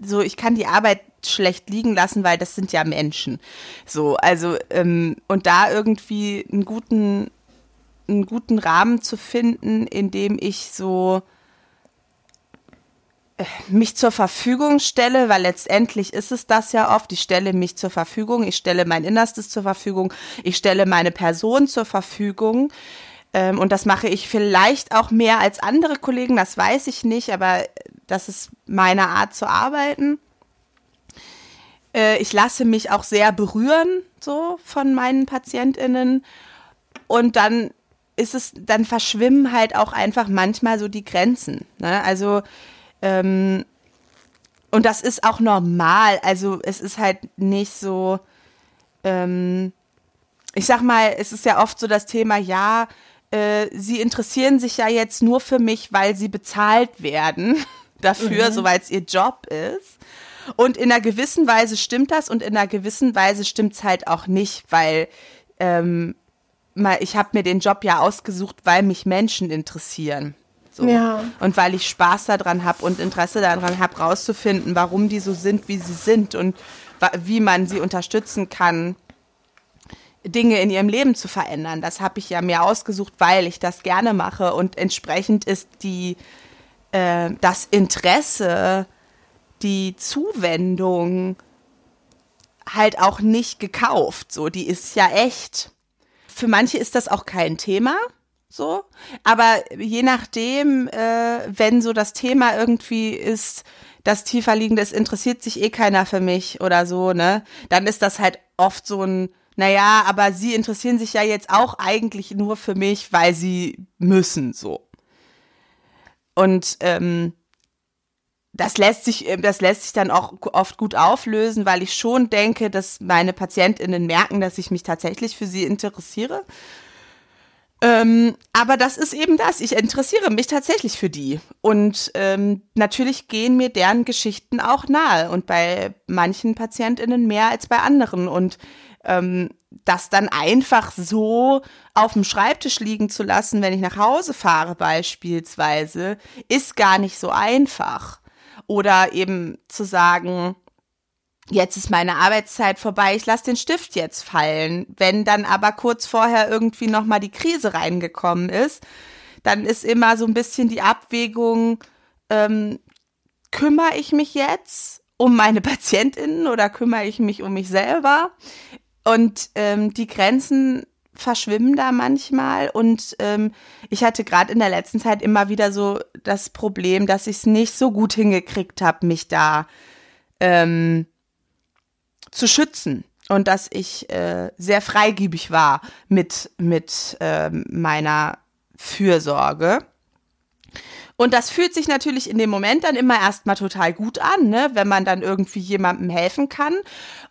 S1: so, ich kann die Arbeit schlecht liegen lassen, weil das sind ja Menschen. So, also, ähm, und da irgendwie einen guten, einen guten Rahmen zu finden, in dem ich so mich zur Verfügung stelle, weil letztendlich ist es das ja oft. Ich stelle mich zur Verfügung, ich stelle mein Innerstes zur Verfügung, ich stelle meine Person zur Verfügung. Ähm, und das mache ich vielleicht auch mehr als andere Kollegen, das weiß ich nicht, aber das ist meine Art zu arbeiten. Äh, ich lasse mich auch sehr berühren, so von meinen PatientInnen. Und dann ist es, dann verschwimmen halt auch einfach manchmal so die Grenzen. Ne? Also, ähm, und das ist auch normal. Also, es ist halt nicht so, ähm, ich sag mal, es ist ja oft so das Thema, ja, äh, sie interessieren sich ja jetzt nur für mich, weil sie bezahlt werden dafür, mhm. soweit es ihr Job ist. Und in einer gewissen Weise stimmt das und in einer gewissen Weise stimmt es halt auch nicht, weil ähm, ich habe mir den Job ja ausgesucht, weil mich Menschen interessieren. So. Ja. Und weil ich Spaß daran habe und Interesse daran habe, rauszufinden, warum die so sind, wie sie sind und wie man sie unterstützen kann, Dinge in ihrem Leben zu verändern. Das habe ich ja mir ausgesucht, weil ich das gerne mache und entsprechend ist die äh, das Interesse die Zuwendung halt auch nicht gekauft. So, die ist ja echt. Für manche ist das auch kein Thema. So, aber je nachdem, äh, wenn so das Thema irgendwie ist, das tiefer liegende, es interessiert sich eh keiner für mich oder so, ne, dann ist das halt oft so ein, naja, aber sie interessieren sich ja jetzt auch eigentlich nur für mich, weil sie müssen, so. Und ähm, das lässt sich, äh, das lässt sich dann auch oft gut auflösen, weil ich schon denke, dass meine PatientInnen merken, dass ich mich tatsächlich für sie interessiere. Ähm, aber das ist eben das. Ich interessiere mich tatsächlich für die. Und ähm, natürlich gehen mir deren Geschichten auch nahe. Und bei manchen PatientInnen mehr als bei anderen. Und ähm, das dann einfach so auf dem Schreibtisch liegen zu lassen, wenn ich nach Hause fahre beispielsweise, ist gar nicht so einfach. Oder eben zu sagen, jetzt ist meine Arbeitszeit vorbei, ich lasse den Stift jetzt fallen. Wenn dann aber kurz vorher irgendwie nochmal die Krise reingekommen ist, dann ist immer so ein bisschen die Abwägung, ähm, kümmere ich mich jetzt um meine Patientinnen oder kümmere ich mich um mich selber? Und ähm, die Grenzen verschwimmen da manchmal und ähm, ich hatte gerade in der letzten Zeit immer wieder so das Problem, dass ich es nicht so gut hingekriegt habe, mich da ähm, zu schützen und dass ich äh, sehr freigebig war mit mit äh, meiner Fürsorge. Und das fühlt sich natürlich in dem Moment dann immer erstmal total gut an, ne? wenn man dann irgendwie jemandem helfen kann.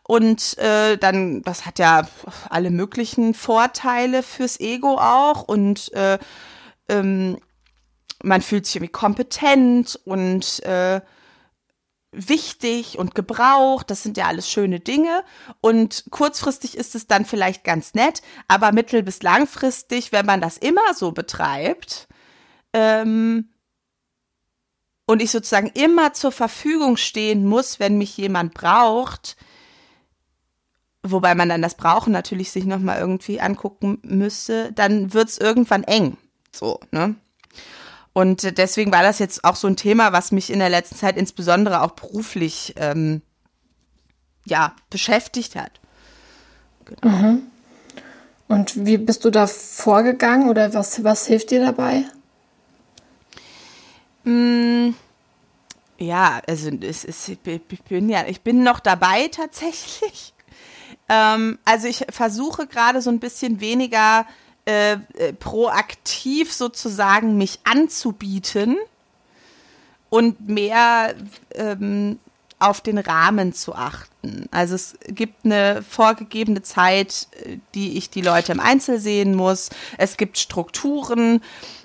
S1: Und äh, dann, das hat ja alle möglichen Vorteile fürs Ego auch. Und äh, ähm, man fühlt sich irgendwie kompetent und äh, wichtig und gebraucht. Das sind ja alles schöne Dinge. Und kurzfristig ist es dann vielleicht ganz nett, aber mittel- bis langfristig, wenn man das immer so betreibt, ähm, und ich sozusagen immer zur Verfügung stehen muss, wenn mich jemand braucht, wobei man dann das Brauchen natürlich sich nochmal irgendwie angucken müsste, dann wird's irgendwann eng. So, ne? Und deswegen war das jetzt auch so ein Thema, was mich in der letzten Zeit insbesondere auch beruflich ähm, ja, beschäftigt hat.
S2: Genau. Mhm. Und wie bist du da vorgegangen oder was, was hilft dir dabei?
S1: Mm, ja, also es ist, ich bin ja, ich bin noch dabei tatsächlich. Ähm, also ich versuche gerade so ein bisschen weniger äh, äh, proaktiv sozusagen mich anzubieten und mehr ähm, auf den Rahmen zu achten. Also es gibt eine vorgegebene Zeit, äh, die ich die Leute im Einzel sehen muss. Es gibt Strukturen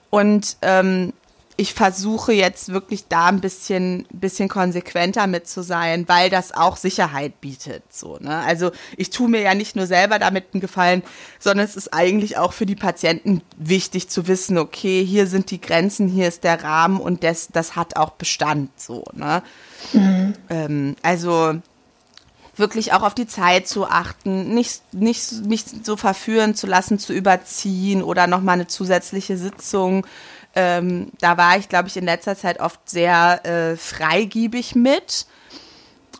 S1: und ähm, ich versuche jetzt wirklich da ein bisschen, bisschen konsequenter mit zu sein, weil das auch Sicherheit bietet. So, ne? Also ich tue mir ja nicht nur selber damit einen Gefallen, sondern es ist eigentlich auch für die Patienten wichtig zu wissen, okay, hier sind die Grenzen, hier ist der Rahmen und das, das hat auch Bestand. So, ne? Mhm. Ähm, also wirklich auch auf die Zeit zu achten, nicht, nicht mich so verführen zu lassen, zu überziehen oder nochmal eine zusätzliche Sitzung ähm, da war ich, glaube ich, in letzter Zeit oft sehr äh, freigiebig mit.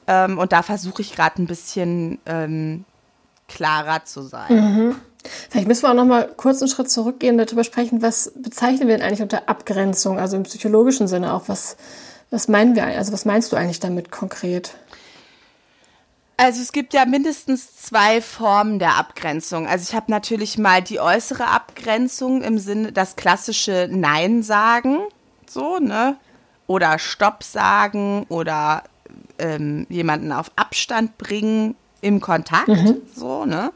S1: Ähm, und da versuche ich gerade ein bisschen ähm, klarer zu sein.
S2: Mhm. Vielleicht müssen wir auch noch mal kurz einen Schritt zurückgehen und darüber sprechen, was bezeichnen wir denn eigentlich unter Abgrenzung, also im psychologischen Sinne auch. Was, was meinen wir, also was meinst du eigentlich damit konkret?
S1: Also es gibt ja mindestens zwei Formen der Abgrenzung. Also ich habe natürlich mal die äußere Abgrenzung im Sinne das klassische Nein sagen, so ne, oder Stopp sagen oder ähm, jemanden auf Abstand bringen im Kontakt, mhm. so ne.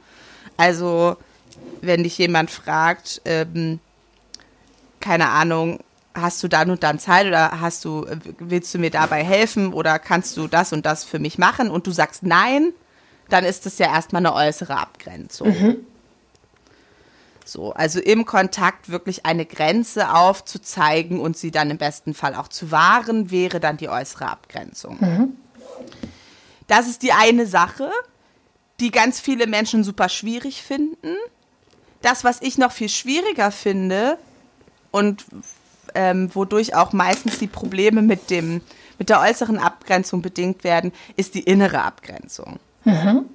S1: Also wenn dich jemand fragt, ähm, keine Ahnung, hast du dann und dann Zeit oder hast du, willst du mir dabei helfen oder kannst du das und das für mich machen und du sagst nein, dann ist das ja erstmal eine äußere Abgrenzung. Mhm. So, also im Kontakt wirklich eine Grenze aufzuzeigen und sie dann im besten Fall auch zu wahren, wäre dann die äußere Abgrenzung. Mhm. Das ist die eine Sache, die ganz viele Menschen super schwierig finden. Das, was ich noch viel schwieriger finde und ähm, wodurch auch meistens die Probleme mit, dem, mit der äußeren Abgrenzung bedingt werden, ist die innere Abgrenzung. Mhm.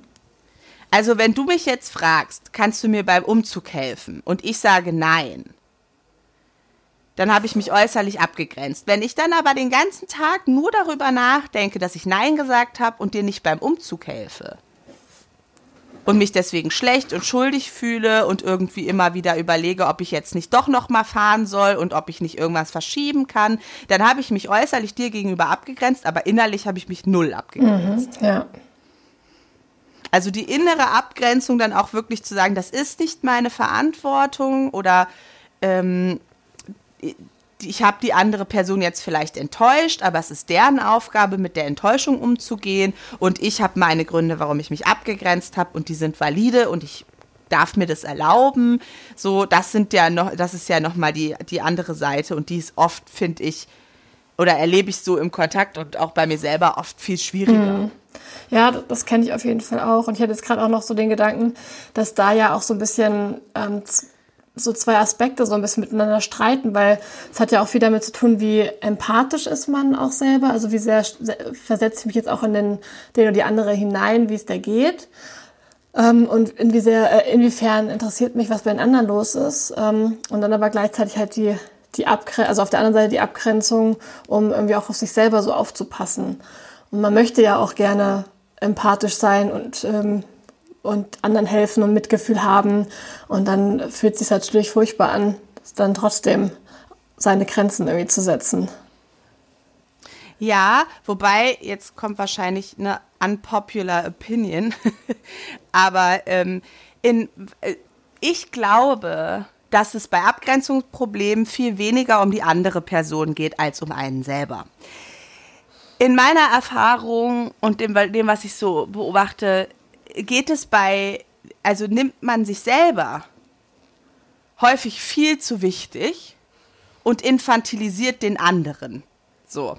S1: Also wenn du mich jetzt fragst, kannst du mir beim Umzug helfen und ich sage nein, dann habe ich mich äußerlich abgegrenzt. Wenn ich dann aber den ganzen Tag nur darüber nachdenke, dass ich nein gesagt habe und dir nicht beim Umzug helfe, und mich deswegen schlecht und schuldig fühle und irgendwie immer wieder überlege, ob ich jetzt nicht doch noch mal fahren soll und ob ich nicht irgendwas verschieben kann, dann habe ich mich äußerlich dir gegenüber abgegrenzt, aber innerlich habe ich mich null abgegrenzt. Mhm, ja. Also die innere Abgrenzung dann auch wirklich zu sagen, das ist nicht meine Verantwortung oder ähm, ich habe die andere Person jetzt vielleicht enttäuscht, aber es ist deren Aufgabe, mit der Enttäuschung umzugehen. Und ich habe meine Gründe, warum ich mich abgegrenzt habe und die sind valide und ich darf mir das erlauben. So, das sind ja noch, das ist ja nochmal die, die andere Seite und die ist oft, finde ich, oder erlebe ich so im Kontakt und auch bei mir selber oft viel schwieriger. Mhm.
S2: Ja, das kenne ich auf jeden Fall auch. Und ich hatte jetzt gerade auch noch so den Gedanken, dass da ja auch so ein bisschen ähm, so zwei Aspekte so ein bisschen miteinander streiten, weil es hat ja auch viel damit zu tun, wie empathisch ist man auch selber, also wie sehr versetze ich mich jetzt auch in den, den oder die andere hinein, wie es da geht. Ähm, und inwie sehr, äh, inwiefern interessiert mich, was bei den anderen los ist. Ähm, und dann aber gleichzeitig halt die, die Abgrenzung, also auf der anderen Seite die Abgrenzung, um irgendwie auch auf sich selber so aufzupassen. Und man möchte ja auch gerne empathisch sein und ähm, und anderen helfen und Mitgefühl haben. Und dann fühlt es sich natürlich furchtbar an, dann trotzdem seine Grenzen irgendwie zu setzen.
S1: Ja, wobei, jetzt kommt wahrscheinlich eine unpopular Opinion, aber ähm, in, äh, ich glaube, dass es bei Abgrenzungsproblemen viel weniger um die andere Person geht als um einen selber. In meiner Erfahrung und dem, dem was ich so beobachte, geht es bei, also nimmt man sich selber häufig viel zu wichtig und infantilisiert den anderen. So.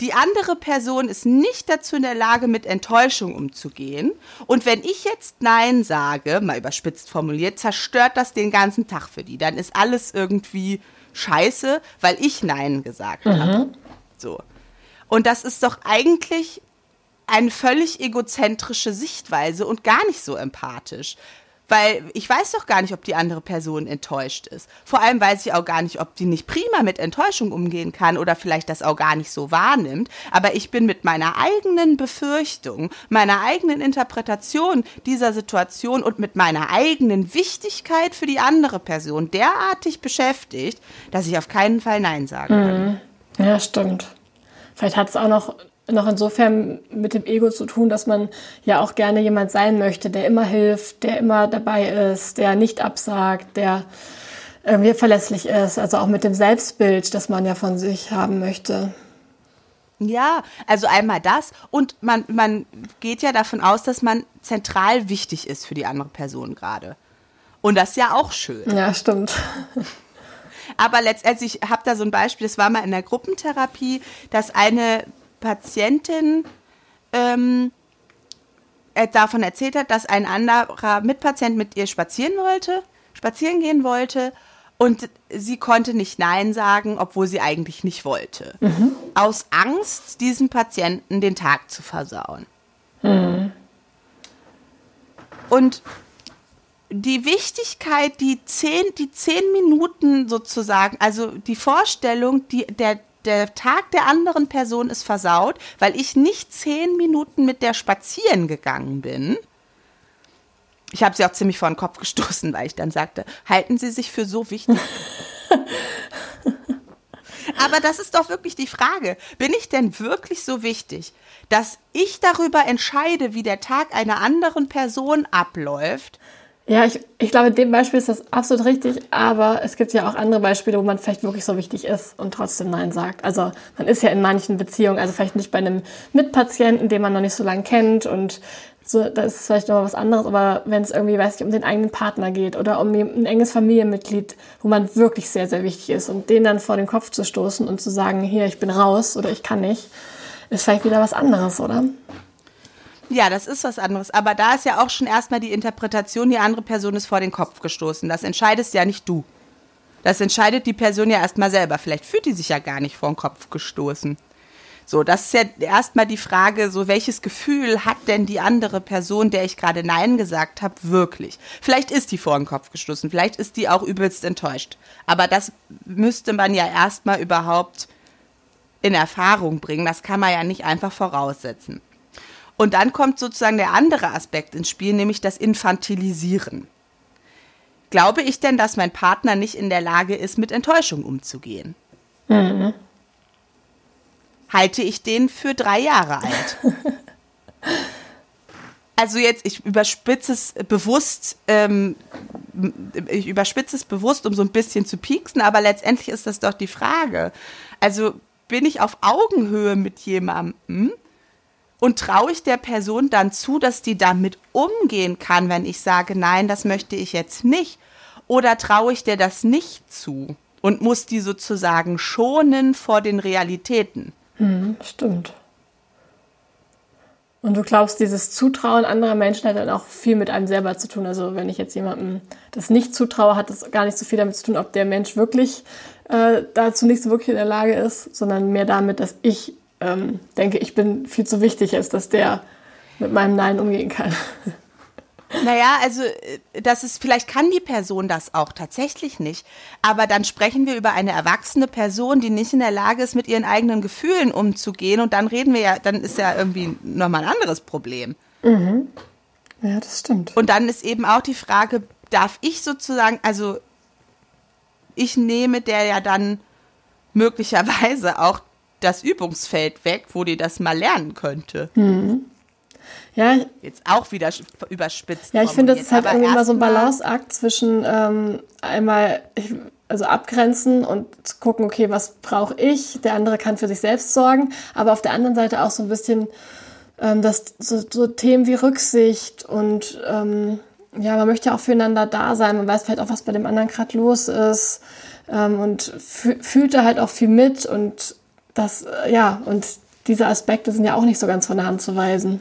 S1: Die andere Person ist nicht dazu in der Lage, mit Enttäuschung umzugehen. Und wenn ich jetzt Nein sage, mal überspitzt formuliert, zerstört das den ganzen Tag für die. Dann ist alles irgendwie scheiße, weil ich Nein gesagt mhm. habe. So. Und das ist doch eigentlich eine völlig egozentrische Sichtweise und gar nicht so empathisch. Weil ich weiß doch gar nicht, ob die andere Person enttäuscht ist. Vor allem weiß ich auch gar nicht, ob die nicht prima mit Enttäuschung umgehen kann oder vielleicht das auch gar nicht so wahrnimmt. Aber ich bin mit meiner eigenen Befürchtung, meiner eigenen Interpretation dieser Situation und mit meiner eigenen Wichtigkeit für die andere Person derartig beschäftigt, dass ich auf keinen Fall Nein sagen kann.
S2: Mhm. Ja, stimmt. Vielleicht hat es auch noch noch insofern mit dem Ego zu tun, dass man ja auch gerne jemand sein möchte, der immer hilft, der immer dabei ist, der nicht absagt, der irgendwie verlässlich ist. Also auch mit dem Selbstbild, das man ja von sich haben möchte.
S1: Ja, also einmal das und man, man geht ja davon aus, dass man zentral wichtig ist für die andere Person gerade. Und das ist ja auch schön.
S2: Ja, stimmt.
S1: Aber letztendlich, ich habe da so ein Beispiel, das war mal in der Gruppentherapie, dass eine Patientin ähm, äh, davon erzählt hat, dass ein anderer Mitpatient mit ihr spazieren wollte, spazieren gehen wollte und sie konnte nicht Nein sagen, obwohl sie eigentlich nicht wollte. Mhm. Aus Angst, diesem Patienten den Tag zu versauen. Mhm. Und die Wichtigkeit, die zehn, die zehn Minuten sozusagen, also die Vorstellung, die, der, der Tag der anderen Person ist versaut, weil ich nicht zehn Minuten mit der spazieren gegangen bin, ich habe sie auch ziemlich vor den Kopf gestoßen, weil ich dann sagte, halten Sie sich für so wichtig. Aber das ist doch wirklich die Frage. Bin ich denn wirklich so wichtig, dass ich darüber entscheide, wie der Tag einer anderen Person abläuft?
S2: Ja, ich, ich glaube, in dem Beispiel ist das absolut richtig, aber es gibt ja auch andere Beispiele, wo man vielleicht wirklich so wichtig ist und trotzdem Nein sagt. Also man ist ja in manchen Beziehungen, also vielleicht nicht bei einem Mitpatienten, den man noch nicht so lange kennt und so, das ist vielleicht noch was anderes, aber wenn es irgendwie, weiß ich, um den eigenen Partner geht oder um ein enges Familienmitglied, wo man wirklich sehr, sehr wichtig ist und den dann vor den Kopf zu stoßen und zu sagen, hier, ich bin raus oder ich kann nicht, ist vielleicht wieder was anderes, oder?
S1: Ja, das ist was anderes. Aber da ist ja auch schon erstmal die Interpretation, die andere Person ist vor den Kopf gestoßen. Das entscheidest ja nicht du. Das entscheidet die Person ja erstmal selber. Vielleicht fühlt die sich ja gar nicht vor den Kopf gestoßen. So, das ist ja erstmal die Frage, so welches Gefühl hat denn die andere Person, der ich gerade Nein gesagt habe, wirklich? Vielleicht ist die vor den Kopf gestoßen, vielleicht ist die auch übelst enttäuscht. Aber das müsste man ja erstmal überhaupt in Erfahrung bringen. Das kann man ja nicht einfach voraussetzen. Und dann kommt sozusagen der andere Aspekt ins Spiel, nämlich das Infantilisieren. Glaube ich denn, dass mein Partner nicht in der Lage ist, mit Enttäuschung umzugehen? Mhm halte ich den für drei Jahre alt. Also jetzt, ich überspitze es bewusst, ähm, ich überspitze es bewusst, um so ein bisschen zu pieksen, aber letztendlich ist das doch die Frage. Also bin ich auf Augenhöhe mit jemandem und traue ich der Person dann zu, dass die damit umgehen kann, wenn ich sage, nein, das möchte ich jetzt nicht? Oder traue ich der das nicht zu und muss die sozusagen schonen vor den Realitäten?
S2: Hm, stimmt. Und du glaubst, dieses Zutrauen anderer Menschen hat dann auch viel mit einem selber zu tun. Also wenn ich jetzt jemandem das nicht zutraue, hat das gar nicht so viel damit zu tun, ob der Mensch wirklich äh, dazu nicht so wirklich in der Lage ist, sondern mehr damit, dass ich ähm, denke, ich bin viel zu wichtig, als dass der mit meinem Nein umgehen kann.
S1: Naja, also äh, das ist, vielleicht kann die Person das auch tatsächlich nicht. Aber dann sprechen wir über eine erwachsene Person, die nicht in der Lage ist, mit ihren eigenen Gefühlen umzugehen. Und dann reden wir ja, dann ist ja irgendwie nochmal ein anderes Problem.
S2: Mhm. Ja, das stimmt.
S1: Und dann ist eben auch die Frage, darf ich sozusagen, also ich nehme der ja dann möglicherweise auch das Übungsfeld weg, wo die das mal lernen könnte. Mhm. Ja, jetzt auch wieder überspitzt.
S2: Ja, ich finde, das ist halt irgendwie immer so ein Balanceakt zwischen ähm, einmal also abgrenzen und gucken, okay, was brauche ich? Der andere kann für sich selbst sorgen, aber auf der anderen Seite auch so ein bisschen ähm, das so, so Themen wie Rücksicht und ähm, ja, man möchte ja auch füreinander da sein. Man weiß vielleicht auch, was bei dem anderen gerade los ist ähm, und fühlt da halt auch viel mit und das, äh, ja, und diese Aspekte sind ja auch nicht so ganz von der Hand zu weisen.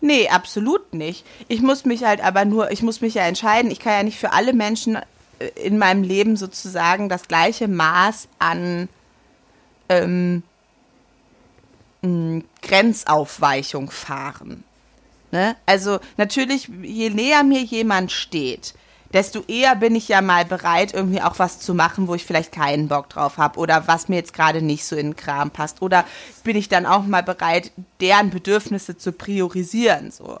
S1: Nee, absolut nicht. Ich muss mich halt aber nur, ich muss mich ja entscheiden. Ich kann ja nicht für alle Menschen äh, in meinem Leben sozusagen das gleiche Maß an ähm, Grenzaufweichung fahren. Ne? Also natürlich, je näher mir jemand steht, desto eher bin ich ja mal bereit, irgendwie auch was zu machen, wo ich vielleicht keinen Bock drauf habe oder was mir jetzt gerade nicht so in den Kram passt. Oder bin ich dann auch mal bereit, deren Bedürfnisse zu priorisieren, so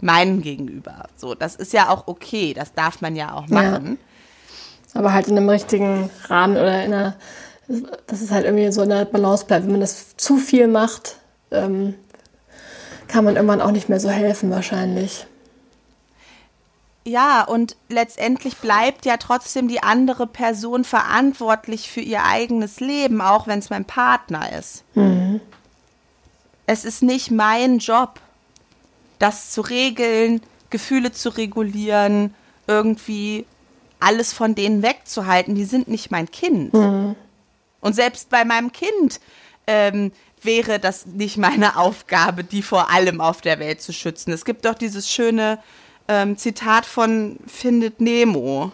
S1: meinen gegenüber. So, das ist ja auch okay, das darf man ja auch machen.
S2: Ja. Aber halt in einem richtigen Rahmen oder in einer, dass es halt irgendwie so in der Balance bleibt. Wenn man das zu viel macht, ähm, kann man irgendwann auch nicht mehr so helfen wahrscheinlich.
S1: Ja, und letztendlich bleibt ja trotzdem die andere Person verantwortlich für ihr eigenes Leben, auch wenn es mein Partner ist. Mhm. Es ist nicht mein Job, das zu regeln, Gefühle zu regulieren, irgendwie alles von denen wegzuhalten. Die sind nicht mein Kind. Mhm. Und selbst bei meinem Kind ähm, wäre das nicht meine Aufgabe, die vor allem auf der Welt zu schützen. Es gibt doch dieses schöne ähm, Zitat von Findet Nemo,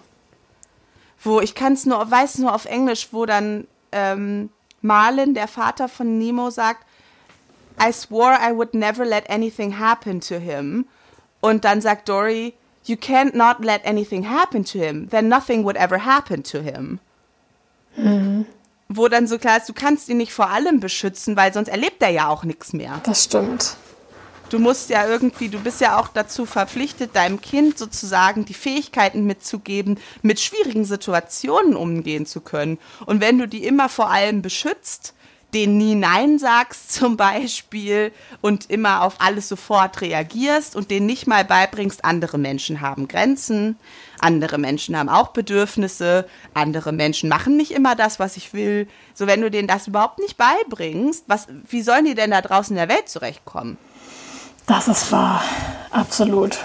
S1: wo ich kann es nur, weiß nur auf Englisch, wo dann ähm, Marlin, der Vater von Nemo, sagt, I swore I would never let anything happen to him. Und dann sagt Dory, You can't not let anything happen to him, then nothing would ever happen to him. Mhm. Wo dann so klar ist, du kannst ihn nicht vor allem beschützen, weil sonst erlebt er ja auch nichts mehr.
S2: Das stimmt
S1: du musst ja irgendwie, du bist ja auch dazu verpflichtet, deinem Kind sozusagen die Fähigkeiten mitzugeben, mit schwierigen Situationen umgehen zu können. Und wenn du die immer vor allem beschützt, den nie Nein sagst zum Beispiel und immer auf alles sofort reagierst und denen nicht mal beibringst, andere Menschen haben Grenzen, andere Menschen haben auch Bedürfnisse, andere Menschen machen nicht immer das, was ich will. So, wenn du denen das überhaupt nicht beibringst, was, wie sollen die denn da draußen in der Welt zurechtkommen?
S2: Das ist wahr, absolut.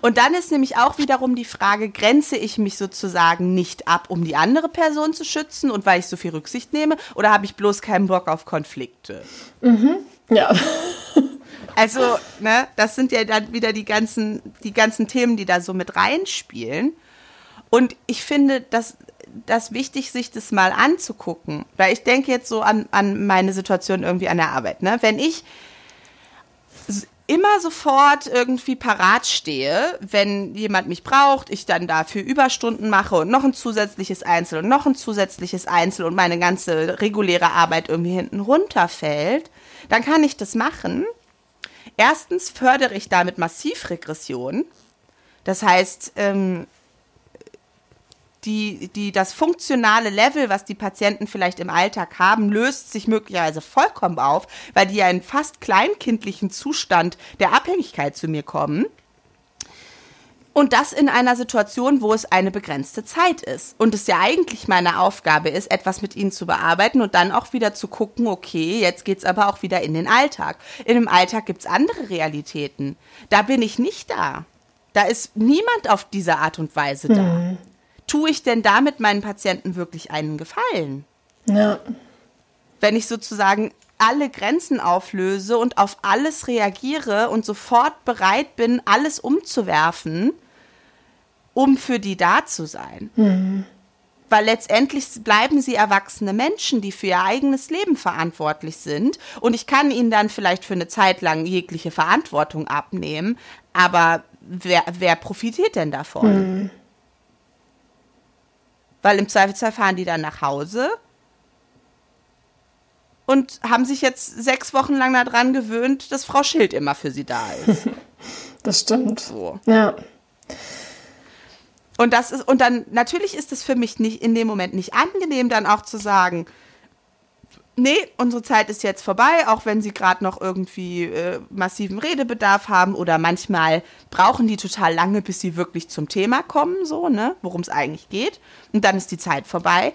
S1: Und dann ist nämlich auch wiederum die Frage, grenze ich mich sozusagen nicht ab, um die andere Person zu schützen und weil ich so viel Rücksicht nehme, oder habe ich bloß keinen Bock auf Konflikte?
S2: Mhm. Ja.
S1: Also, ne, das sind ja dann wieder die ganzen, die ganzen Themen, die da so mit reinspielen. Und ich finde, dass das wichtig, sich das mal anzugucken. Weil ich denke jetzt so an, an meine Situation irgendwie an der Arbeit. Ne? Wenn ich immer sofort irgendwie parat stehe, wenn jemand mich braucht, ich dann dafür Überstunden mache und noch ein zusätzliches Einzel und noch ein zusätzliches Einzel und meine ganze reguläre Arbeit irgendwie hinten runterfällt, dann kann ich das machen. Erstens fördere ich damit massiv Regression. Das heißt, ähm, die, die, das funktionale Level, was die Patienten vielleicht im Alltag haben, löst sich möglicherweise vollkommen auf, weil die ja in fast kleinkindlichen Zustand der Abhängigkeit zu mir kommen. Und das in einer Situation, wo es eine begrenzte Zeit ist. Und es ja eigentlich meine Aufgabe ist, etwas mit ihnen zu bearbeiten und dann auch wieder zu gucken, okay, jetzt geht's aber auch wieder in den Alltag. In dem Alltag gibt's andere Realitäten. Da bin ich nicht da. Da ist niemand auf diese Art und Weise da. Mhm tue ich denn damit meinen Patienten wirklich einen Gefallen?
S2: Ja.
S1: Wenn ich sozusagen alle Grenzen auflöse und auf alles reagiere und sofort bereit bin, alles umzuwerfen, um für die da zu sein. Mhm. Weil letztendlich bleiben sie erwachsene Menschen, die für ihr eigenes Leben verantwortlich sind. Und ich kann ihnen dann vielleicht für eine Zeit lang jegliche Verantwortung abnehmen. Aber wer, wer profitiert denn davon? Mhm. Weil im Zweifelsfall fahren die dann nach Hause und haben sich jetzt sechs Wochen lang daran gewöhnt, dass Frau Schild immer für sie da ist.
S2: Das stimmt. So. Ja.
S1: Und das ist, und dann, natürlich ist es für mich nicht in dem Moment nicht angenehm, dann auch zu sagen, nee, unsere Zeit ist jetzt vorbei, auch wenn sie gerade noch irgendwie äh, massiven Redebedarf haben oder manchmal brauchen die total lange, bis sie wirklich zum Thema kommen, so, ne, worum es eigentlich geht. Und dann ist die Zeit vorbei.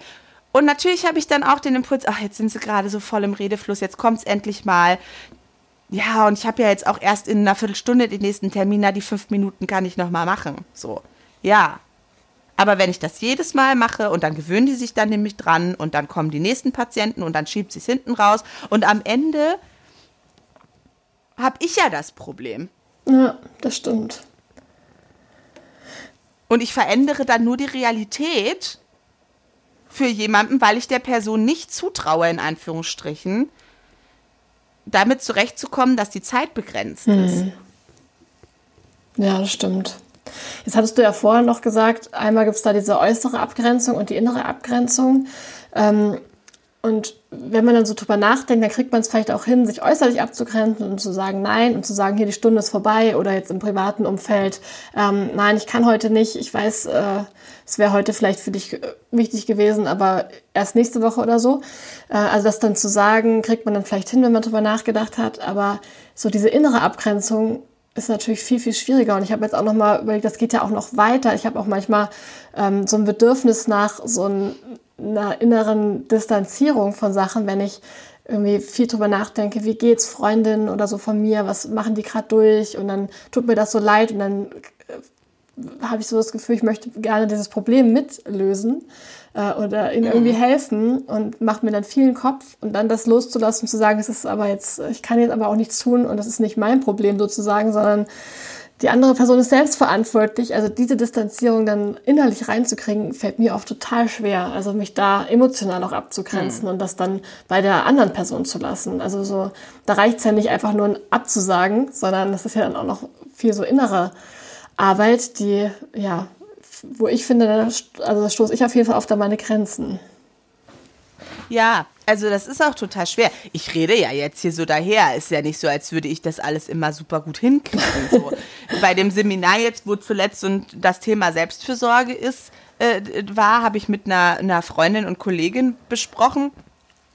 S1: Und natürlich habe ich dann auch den Impuls, ach, jetzt sind sie gerade so voll im Redefluss, jetzt kommt es endlich mal. Ja, und ich habe ja jetzt auch erst in einer Viertelstunde den nächsten Termin, na, die fünf Minuten kann ich noch mal machen. So, ja, aber wenn ich das jedes Mal mache und dann gewöhnen die sich dann nämlich dran und dann kommen die nächsten Patienten und dann schiebt sie es hinten raus und am Ende habe ich ja das Problem.
S2: Ja, das stimmt.
S1: Und ich verändere dann nur die Realität für jemanden, weil ich der Person nicht zutraue, in Anführungsstrichen, damit zurechtzukommen, dass die Zeit begrenzt hm. ist.
S2: Ja, das stimmt. Jetzt hattest du ja vorher noch gesagt, einmal gibt es da diese äußere Abgrenzung und die innere Abgrenzung. Ähm, und wenn man dann so drüber nachdenkt, dann kriegt man es vielleicht auch hin, sich äußerlich abzugrenzen und zu sagen Nein und zu sagen, hier die Stunde ist vorbei oder jetzt im privaten Umfeld, ähm, nein, ich kann heute nicht, ich weiß, äh, es wäre heute vielleicht für dich äh, wichtig gewesen, aber erst nächste Woche oder so. Äh, also das dann zu sagen, kriegt man dann vielleicht hin, wenn man drüber nachgedacht hat, aber so diese innere Abgrenzung ist natürlich viel, viel schwieriger. Und ich habe jetzt auch nochmal überlegt, das geht ja auch noch weiter. Ich habe auch manchmal ähm, so ein Bedürfnis nach so ein, einer inneren Distanzierung von Sachen, wenn ich irgendwie viel drüber nachdenke, wie geht's Freundinnen oder so von mir, was machen die gerade durch und dann tut mir das so leid und dann habe ich so das Gefühl, ich möchte gerne dieses Problem mitlösen äh, oder ihnen irgendwie helfen und macht mir dann vielen Kopf und dann das loszulassen und zu sagen, es ist aber jetzt, ich kann jetzt aber auch nichts tun und das ist nicht mein Problem sozusagen, sondern die andere Person ist selbst verantwortlich. Also diese Distanzierung dann innerlich reinzukriegen, fällt mir oft total schwer. Also mich da emotional auch abzugrenzen mhm. und das dann bei der anderen Person zu lassen. Also so, da reicht es ja nicht einfach nur abzusagen, sondern das ist ja dann auch noch viel so innere Arbeit, die ja wo ich finde, da, also stoße ich auf jeden Fall auf da meine Grenzen.
S1: Ja, also das ist auch total schwer. Ich rede ja jetzt hier so daher. Ist ja nicht so, als würde ich das alles immer super gut hinkriegen. So. Bei dem Seminar jetzt, wo zuletzt und das Thema Selbstfürsorge ist, äh, war, habe ich mit einer, einer Freundin und Kollegin besprochen.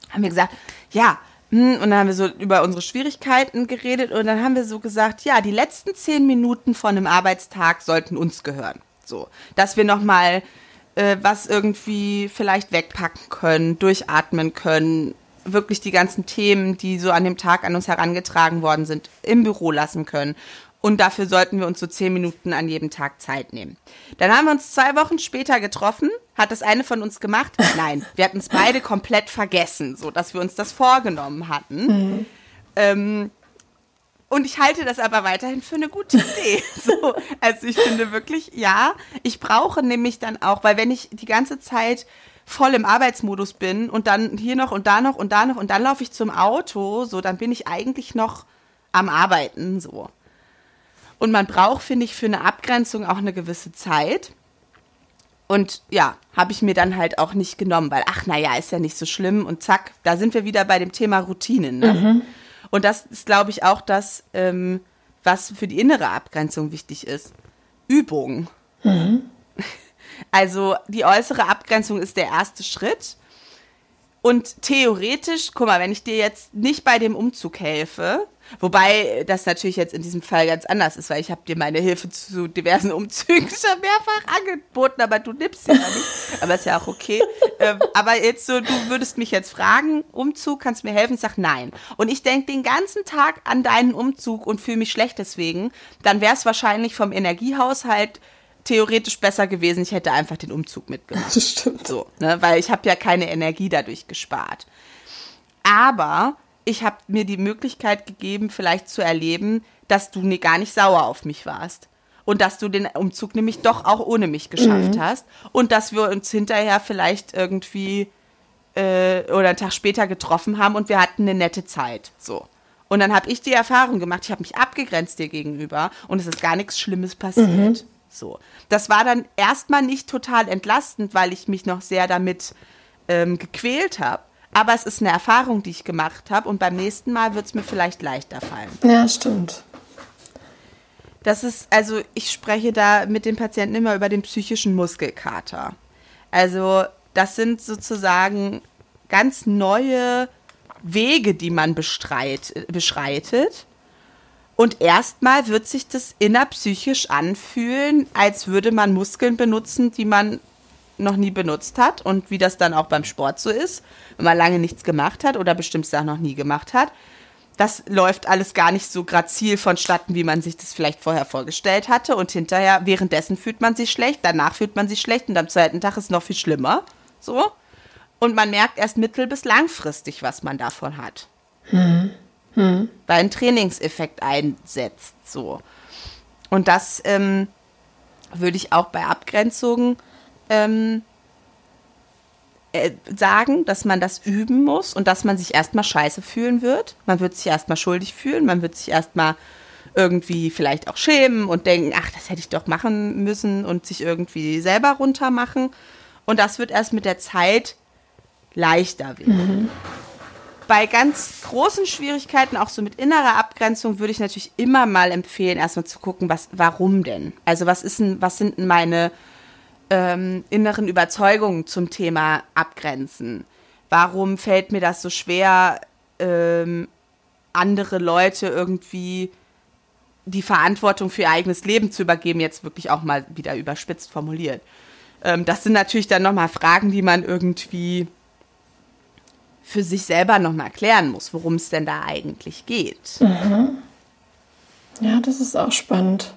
S1: Haben wir gesagt, ja, und dann haben wir so über unsere Schwierigkeiten geredet und dann haben wir so gesagt, ja, die letzten zehn Minuten von einem Arbeitstag sollten uns gehören. So, dass wir nochmal äh, was irgendwie vielleicht wegpacken können, durchatmen können, wirklich die ganzen Themen, die so an dem Tag an uns herangetragen worden sind, im Büro lassen können. Und dafür sollten wir uns so zehn Minuten an jedem Tag Zeit nehmen. Dann haben wir uns zwei Wochen später getroffen. Hat das eine von uns gemacht? Nein, wir hatten es beide komplett vergessen, so dass wir uns das vorgenommen hatten. Mhm. Ähm, und ich halte das aber weiterhin für eine gute Idee. So, also ich finde wirklich, ja, ich brauche nämlich dann auch, weil wenn ich die ganze Zeit voll im Arbeitsmodus bin und dann hier noch und da noch und da noch und dann laufe ich zum Auto, so, dann bin ich eigentlich noch am Arbeiten, so. Und man braucht, finde ich, für eine Abgrenzung auch eine gewisse Zeit. Und ja, habe ich mir dann halt auch nicht genommen, weil, ach, naja, ist ja nicht so schlimm und zack, da sind wir wieder bei dem Thema Routinen. Ne? Mhm. Und das ist, glaube ich, auch das, ähm, was für die innere Abgrenzung wichtig ist. Übung. Mhm. Also die äußere Abgrenzung ist der erste Schritt. Und theoretisch, guck mal, wenn ich dir jetzt nicht bei dem Umzug helfe, Wobei das natürlich jetzt in diesem Fall ganz anders ist, weil ich habe dir meine Hilfe zu diversen Umzügen schon mehrfach angeboten, aber du nimmst sie ja nicht. Aber ist ja auch okay. ähm, aber jetzt so, du würdest mich jetzt fragen, Umzug, kannst du mir helfen? Ich sag nein. Und ich denke den ganzen Tag an deinen Umzug und fühle mich schlecht deswegen, dann wäre es wahrscheinlich vom Energiehaushalt theoretisch besser gewesen, ich hätte einfach den Umzug mitgemacht.
S2: Das stimmt.
S1: So, ne, weil ich habe ja keine Energie dadurch gespart. Aber ich habe mir die Möglichkeit gegeben, vielleicht zu erleben, dass du ne, gar nicht sauer auf mich warst. Und dass du den Umzug nämlich doch auch ohne mich geschafft mhm. hast. Und dass wir uns hinterher vielleicht irgendwie äh, oder einen Tag später getroffen haben und wir hatten eine nette Zeit. So. Und dann habe ich die Erfahrung gemacht, ich habe mich abgegrenzt dir gegenüber und es ist gar nichts Schlimmes passiert. Mhm. So. Das war dann erstmal nicht total entlastend, weil ich mich noch sehr damit ähm, gequält habe. Aber es ist eine Erfahrung, die ich gemacht habe und beim nächsten Mal wird es mir vielleicht leichter fallen.
S2: Ja, stimmt.
S1: Das ist, also ich spreche da mit den Patienten immer über den psychischen Muskelkater. Also das sind sozusagen ganz neue Wege, die man bestreit, beschreitet. Und erstmal wird sich das innerpsychisch anfühlen, als würde man Muskeln benutzen, die man noch nie benutzt hat und wie das dann auch beim Sport so ist, wenn man lange nichts gemacht hat oder bestimmte Sachen noch nie gemacht hat. Das läuft alles gar nicht so grazil vonstatten, wie man sich das vielleicht vorher vorgestellt hatte. Und hinterher, währenddessen fühlt man sich schlecht, danach fühlt man sich schlecht und am zweiten Tag ist es noch viel schlimmer. So. Und man merkt erst mittel- bis langfristig, was man davon hat. Hm. Hm. Weil ein Trainingseffekt einsetzt. So. Und das ähm, würde ich auch bei Abgrenzungen ähm, äh, sagen, dass man das üben muss und dass man sich erstmal scheiße fühlen wird. Man wird sich erstmal schuldig fühlen, man wird sich erstmal irgendwie vielleicht auch schämen und denken, ach, das hätte ich doch machen müssen und sich irgendwie selber runtermachen. Und das wird erst mit der Zeit leichter wäre. Mhm. Bei ganz großen Schwierigkeiten, auch so mit innerer Abgrenzung, würde ich natürlich immer mal empfehlen, erstmal zu gucken, was, warum denn? Also was ist denn, was sind denn meine ähm, inneren Überzeugungen zum Thema Abgrenzen? Warum fällt mir das so schwer, ähm, andere Leute irgendwie die Verantwortung für ihr eigenes Leben zu übergeben, jetzt wirklich auch mal wieder überspitzt formuliert. Ähm, das sind natürlich dann nochmal Fragen, die man irgendwie für sich selber nochmal klären muss, worum es denn da eigentlich geht. Mhm.
S2: Ja, das ist auch spannend.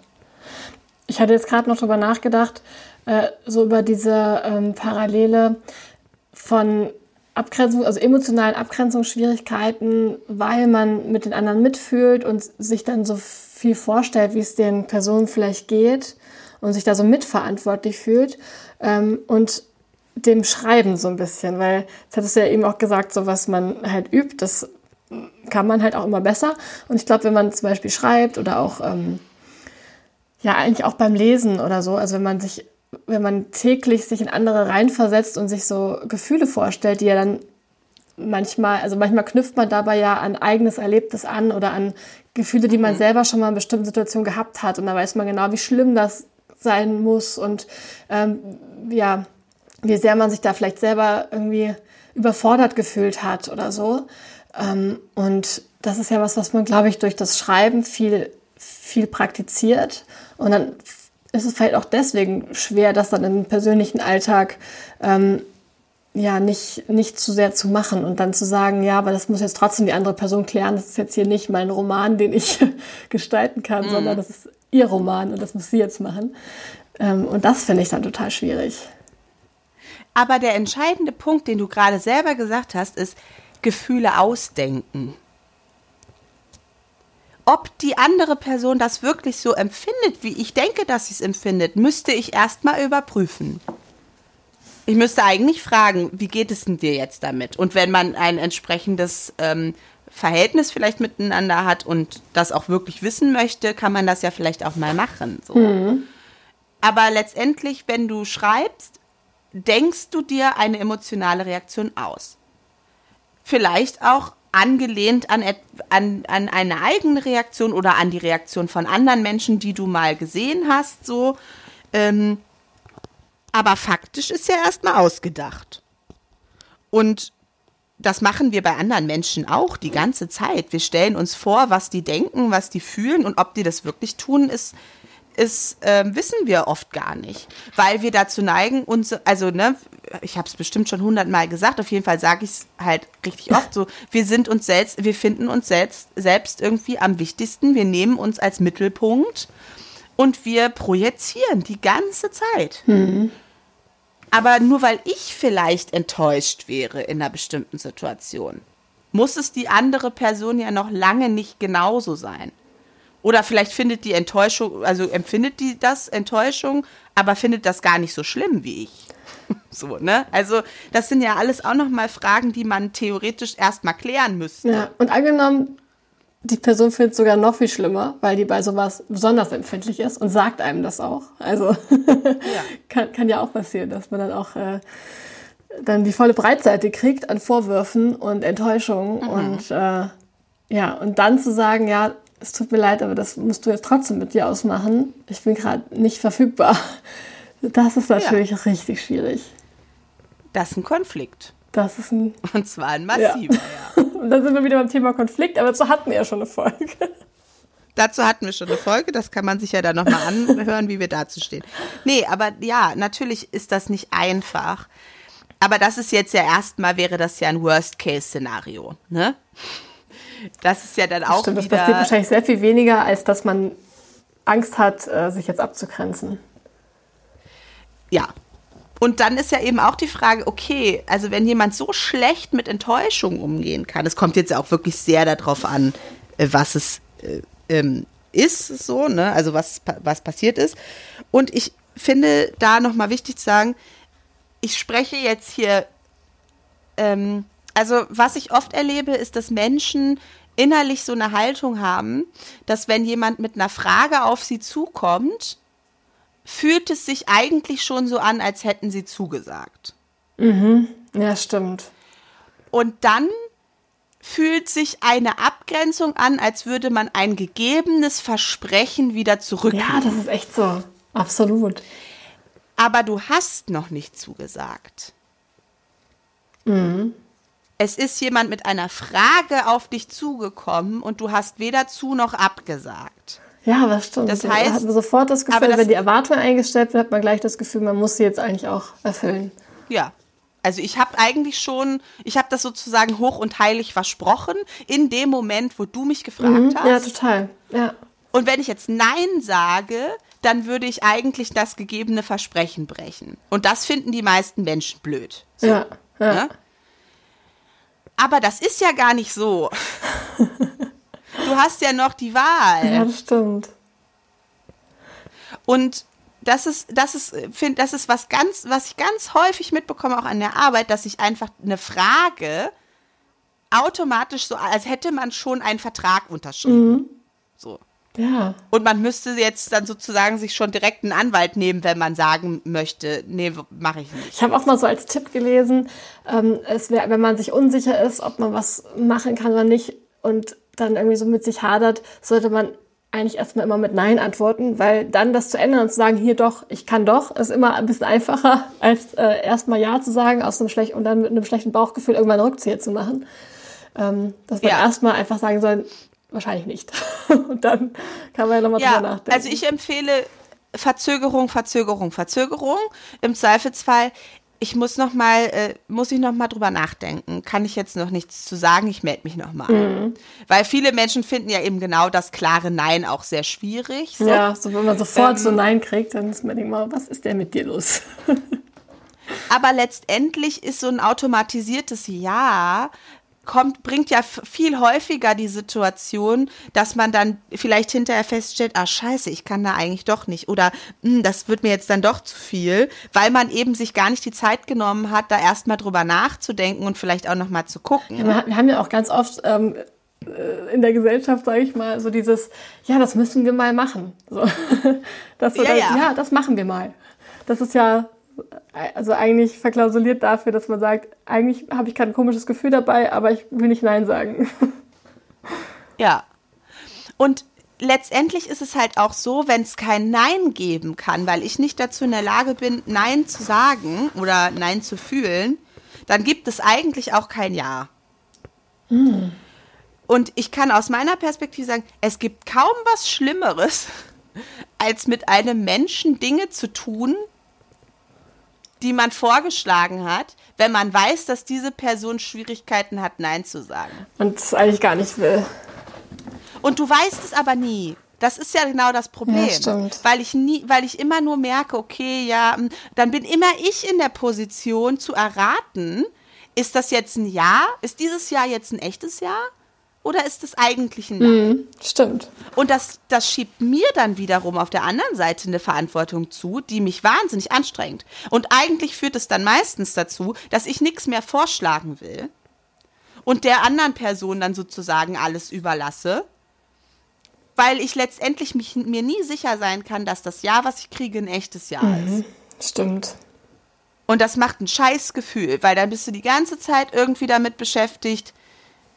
S2: Ich hatte jetzt gerade noch drüber nachgedacht, äh, so über diese ähm, Parallele von Abgrenzung, also emotionalen Abgrenzungsschwierigkeiten, weil man mit den anderen mitfühlt und sich dann so viel vorstellt, wie es den Personen vielleicht geht und sich da so mitverantwortlich fühlt ähm, und dem Schreiben so ein bisschen, weil das hattest du ja eben auch gesagt, so was man halt übt, das kann man halt auch immer besser. Und ich glaube, wenn man zum Beispiel schreibt oder auch ähm, ja eigentlich auch beim Lesen oder so, also wenn man sich wenn man täglich sich in andere reinversetzt und sich so Gefühle vorstellt, die ja dann manchmal, also manchmal knüpft man dabei ja an eigenes Erlebtes an oder an Gefühle, die man mhm. selber schon mal in bestimmten Situationen gehabt hat. Und da weiß man genau, wie schlimm das sein muss und ähm, ja, wie sehr man sich da vielleicht selber irgendwie überfordert gefühlt hat oder so. Ähm, und das ist ja was, was man, glaube ich, durch das Schreiben viel, viel praktiziert. Und dann ist es vielleicht auch deswegen schwer, das dann im persönlichen Alltag ähm, ja nicht, nicht zu sehr zu machen und dann zu sagen, ja, aber das muss jetzt trotzdem die andere Person klären. Das ist jetzt hier nicht mein Roman, den ich gestalten kann, mhm. sondern das ist ihr Roman und das muss sie jetzt machen. Ähm, und das finde ich dann total schwierig.
S1: Aber der entscheidende Punkt, den du gerade selber gesagt hast, ist Gefühle ausdenken ob die andere Person das wirklich so empfindet, wie ich denke, dass sie es empfindet, müsste ich erstmal überprüfen. Ich müsste eigentlich fragen, wie geht es denn dir jetzt damit? Und wenn man ein entsprechendes ähm, Verhältnis vielleicht miteinander hat und das auch wirklich wissen möchte, kann man das ja vielleicht auch mal machen. So. Mhm. Aber letztendlich, wenn du schreibst, denkst du dir eine emotionale Reaktion aus. Vielleicht auch angelehnt an, an, an eine eigene Reaktion oder an die Reaktion von anderen Menschen, die du mal gesehen hast, so. Ähm, aber faktisch ist ja erstmal ausgedacht. Und das machen wir bei anderen Menschen auch die ganze Zeit. Wir stellen uns vor, was die denken, was die fühlen und ob die das wirklich tun, ist ist, äh, wissen wir oft gar nicht, weil wir dazu neigen, uns, also ne, ich habe es bestimmt schon hundertmal gesagt, auf jeden Fall sage ich es halt richtig oft so, wir sind uns selbst, wir finden uns selbst, selbst irgendwie am wichtigsten, wir nehmen uns als Mittelpunkt und wir projizieren die ganze Zeit. Mhm. Aber nur weil ich vielleicht enttäuscht wäre in einer bestimmten Situation, muss es die andere Person ja noch lange nicht genauso sein. Oder vielleicht findet die Enttäuschung, also empfindet die das Enttäuschung, aber findet das gar nicht so schlimm wie ich. So, ne? Also, das sind ja alles auch nochmal Fragen, die man theoretisch erstmal klären müsste.
S2: Ja, und angenommen, die Person findet es sogar noch viel schlimmer, weil die bei sowas besonders empfindlich ist und sagt einem das auch. Also, ja. kann, kann ja auch passieren, dass man dann auch äh, dann die volle Breitseite kriegt an Vorwürfen und Enttäuschungen mhm. und äh, ja, und dann zu sagen, ja, es tut mir leid, aber das musst du jetzt trotzdem mit dir ausmachen. Ich bin gerade nicht verfügbar. Das ist natürlich ja. richtig schwierig.
S1: Das ist ein Konflikt.
S2: Das ist ein.
S1: Und zwar ein massiver, ja.
S2: ja. Und dann sind wir wieder beim Thema Konflikt, aber dazu hatten wir ja schon eine Folge.
S1: Dazu hatten wir schon eine Folge, das kann man sich ja dann nochmal anhören, wie wir dazu stehen. Nee, aber ja, natürlich ist das nicht einfach. Aber das ist jetzt ja erstmal, wäre das ja ein Worst-Case-Szenario, ne? Das ist ja dann auch Stimmt,
S2: wieder... Das passiert wahrscheinlich sehr viel weniger, als dass man Angst hat, äh, sich jetzt abzugrenzen.
S1: Ja. Und dann ist ja eben auch die Frage, okay, also wenn jemand so schlecht mit Enttäuschung umgehen kann, es kommt jetzt auch wirklich sehr darauf an, äh, was es äh, ähm, ist, so, ne? Also was, was passiert ist. Und ich finde da nochmal wichtig zu sagen, ich spreche jetzt hier ähm, also was ich oft erlebe, ist, dass Menschen innerlich so eine Haltung haben, dass wenn jemand mit einer Frage auf sie zukommt, fühlt es sich eigentlich schon so an, als hätten sie zugesagt.
S2: Mhm. Ja, stimmt.
S1: Und dann fühlt sich eine Abgrenzung an, als würde man ein gegebenes Versprechen wieder zurücknehmen.
S2: Ja, das ist echt so. Absolut.
S1: Aber du hast noch nicht zugesagt.
S2: Mhm.
S1: Es ist jemand mit einer Frage auf dich zugekommen und du hast weder zu noch abgesagt.
S2: Ja, das stimmt.
S1: Das
S2: Da
S1: heißt-
S2: hat man sofort das Gefühl,
S1: aber das-
S2: wenn die Erwartung eingestellt wird, hat man gleich das Gefühl, man muss sie jetzt eigentlich auch erfüllen.
S1: Ja. Also ich habe eigentlich schon, ich habe das sozusagen hoch und heilig versprochen in dem Moment, wo du mich gefragt
S2: Mhm.
S1: hast.
S2: Ja, total. Ja.
S1: Und wenn ich jetzt Nein sage, dann würde ich eigentlich das gegebene Versprechen brechen. Und das finden die meisten Menschen blöd. So,
S2: Ja. Ja.
S1: ne? Aber das ist ja gar nicht so. du hast ja noch die Wahl.
S2: ja, das stimmt.
S1: Und das ist, das ist, finde, das ist was ganz, was ich ganz häufig mitbekomme, auch an der Arbeit, dass ich einfach eine Frage automatisch so, als hätte man schon einen Vertrag unterschrieben. So.
S2: Ja.
S1: Und man müsste jetzt dann sozusagen sich schon direkt einen Anwalt nehmen, wenn man sagen möchte, nee, mache ich nicht.
S2: Ich habe auch mal so als Tipp gelesen, ähm, es wär, wenn man sich unsicher ist, ob man was machen kann oder nicht und dann irgendwie so mit sich hadert, sollte man eigentlich erstmal immer mit Nein antworten, weil dann das zu ändern und zu sagen, hier doch, ich kann doch, ist immer ein bisschen einfacher, als äh, erstmal Ja zu sagen aus einem schlechten und dann mit einem schlechten Bauchgefühl irgendwann einen Rückzieher zu machen. Ähm, dass man
S1: Ja.
S2: erstmal einfach sagen soll, wahrscheinlich nicht. und dann kann man ja nochmal drüber
S1: Ja,
S2: nachdenken.
S1: also ich empfehle Verzögerung, Verzögerung, Verzögerung. Im Zweifelsfall, ich muss noch mal, äh, muss ich noch mal drüber nachdenken. Kann ich jetzt noch nichts zu sagen? Ich melde mich noch mal.
S2: Mhm.
S1: Weil viele Menschen finden ja eben genau das klare Nein auch sehr schwierig. So.
S2: ja, so wenn man sofort
S1: Ähm,
S2: so Nein kriegt, dann ist man immer, was ist denn mit dir los?
S1: Aber letztendlich ist so ein automatisiertes Ja kommt, bringt ja viel häufiger die Situation, dass man dann vielleicht hinterher feststellt, ah scheiße, ich kann da eigentlich doch nicht oder "Hm, das wird mir jetzt dann doch zu viel, weil man eben sich gar nicht die Zeit genommen hat, da erstmal drüber nachzudenken und vielleicht auch nochmal zu gucken.
S2: Wir ha- wir haben ja auch ganz oft ähm, äh, in der Gesellschaft, sage ich mal, so dieses, ja, das müssen wir mal machen. So. Das so
S1: Ja,
S2: dann,
S1: ja.
S2: ja, das machen wir mal. Das ist ja also eigentlich verklausuliert dafür, dass man sagt, eigentlich habe ich kein komisches Gefühl dabei, aber ich will nicht Nein sagen.
S1: Ja. Und letztendlich ist es halt auch so, wenn es kein Nein geben kann, weil ich nicht dazu in der Lage bin, Nein zu sagen oder Nein zu fühlen, dann gibt es eigentlich auch kein Ja. Und ich kann aus meiner Perspektive sagen, es gibt kaum was Schlimmeres, als mit einem Menschen Dinge zu tun, die man vorgeschlagen hat, wenn man weiß, dass diese Person Schwierigkeiten hat, Nein zu sagen.
S2: Und es eigentlich gar nicht will.
S1: Und du weißt es aber nie. Das ist ja genau das Problem.
S2: Ja, stimmt.
S1: Weil ich nie, weil ich immer nur merke, okay, ja, m, dann bin immer ich in der Position zu erraten, ist das jetzt ein Ja? Ist dieses Jahr jetzt ein echtes Ja? Oder ist es eigentlich ein Nein?
S2: Mhm, stimmt.
S1: Und das, das schiebt mir dann wiederum auf der anderen Seite eine Verantwortung zu, die mich wahnsinnig anstrengt. Und eigentlich führt es dann meistens dazu, dass ich nichts mehr vorschlagen will und der anderen Person dann sozusagen alles überlasse, weil ich letztendlich mich, mir nie sicher sein kann, dass das Ja, was ich kriege, ein echtes Ja ist.
S2: Stimmt.
S1: Und das macht ein Scheißgefühl, weil dann bist du die ganze Zeit irgendwie damit beschäftigt,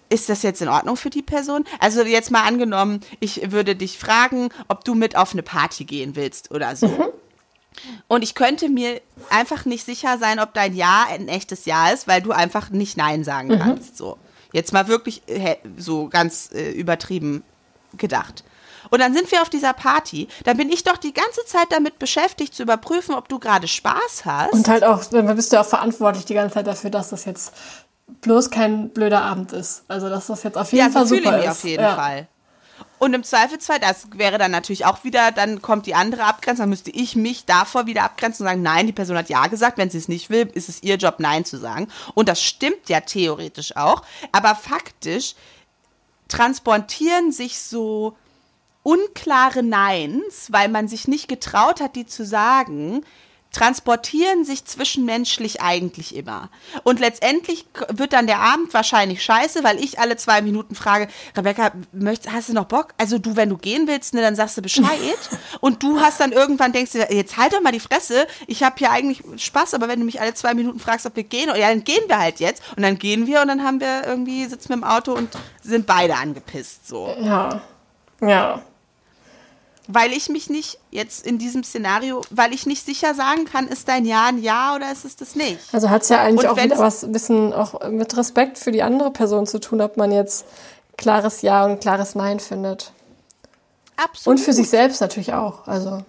S1: ist das jetzt in Ordnung für die Person? Also jetzt mal angenommen, ich würde dich fragen, ob du mit auf eine Party gehen willst oder so. Und ich könnte mir einfach nicht sicher sein, ob dein Ja ein echtes Ja ist, weil du einfach nicht Nein sagen kannst. So. Jetzt mal wirklich so ganz äh, übertrieben gedacht. Und dann sind wir auf dieser Party. Dann bin ich doch die ganze Zeit damit beschäftigt, zu überprüfen, ob du gerade Spaß hast.
S2: Und halt auch, dann bist du ja auch verantwortlich die ganze Zeit dafür, dass das jetzt bloß kein blöder Abend ist. Also dass das jetzt auf jeden
S1: ja,
S2: Fall
S1: so
S2: super ist.
S1: auf jeden
S2: ja.
S1: Fall. Und im Zweifelsfall, das wäre dann natürlich auch wieder, dann kommt die andere Abgrenzung, dann müsste ich mich davor wieder abgrenzen und sagen, nein, die Person hat Ja gesagt, wenn sie es nicht will, ist es ihr Job, Nein zu sagen. Und das stimmt ja theoretisch auch, aber faktisch transportieren sich so unklare Neins, weil man sich nicht getraut hat, die zu sagen, transportieren sich zwischenmenschlich eigentlich immer. Und letztendlich wird dann der Abend wahrscheinlich scheiße, weil ich alle zwei Minuten frage, Rebecca, möchtest, hast du noch Bock? Also du, wenn du gehen willst, ne, dann sagst du Bescheid. und du hast dann irgendwann, denkst du, jetzt halt doch mal die Fresse, ich habe hier eigentlich Spaß, aber wenn du mich alle zwei Minuten fragst, ob wir gehen, ja, dann gehen wir halt jetzt. Und dann gehen wir und dann haben wir irgendwie, sitzen wir im Auto und sind beide angepisst, so.
S2: Ja, ja
S1: weil ich mich nicht jetzt in diesem Szenario, weil ich nicht sicher sagen kann, ist dein Ja ein Ja oder ist es das nicht.
S2: Also hat es ja eigentlich auch wieder was ein bisschen auch mit Respekt für die andere Person zu tun, ob man jetzt klares Ja und klares Nein findet. Absolut. Und für sich selbst natürlich auch. Also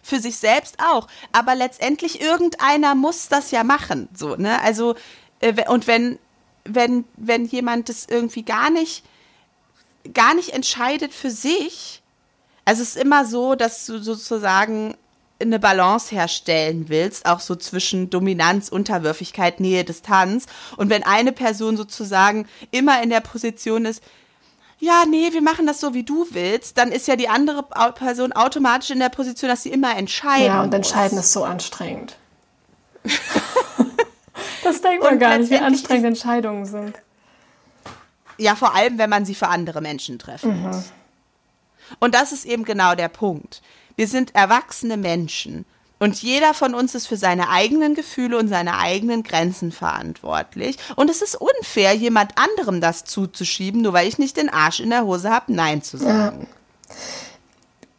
S1: für sich selbst auch. Aber letztendlich irgendeiner muss das ja machen. So, ne? Also, äh, und wenn, wenn, wenn jemand das irgendwie gar nicht, gar nicht entscheidet für sich, also es ist immer so, dass du sozusagen eine Balance herstellen willst, auch so zwischen Dominanz, Unterwürfigkeit, Nähe, Distanz. Und wenn eine Person sozusagen immer in der Position ist, ja, nee, wir machen das so, wie du willst, dann ist ja die andere Person automatisch in der Position, dass sie immer entscheiden
S2: Ja, und muss. entscheiden ist so anstrengend. das denkt man und gar nicht, wie anstrengend Entscheidungen sind.
S1: Ja, vor allem, wenn man sie für andere Menschen treffen mhm. muss. Und das ist eben genau der Punkt. Wir sind erwachsene Menschen. Und jeder von uns ist für seine eigenen Gefühle und seine eigenen Grenzen verantwortlich. Und es ist unfair, jemand anderem das zuzuschieben, nur weil ich nicht den Arsch in der Hose habe, Nein zu sagen.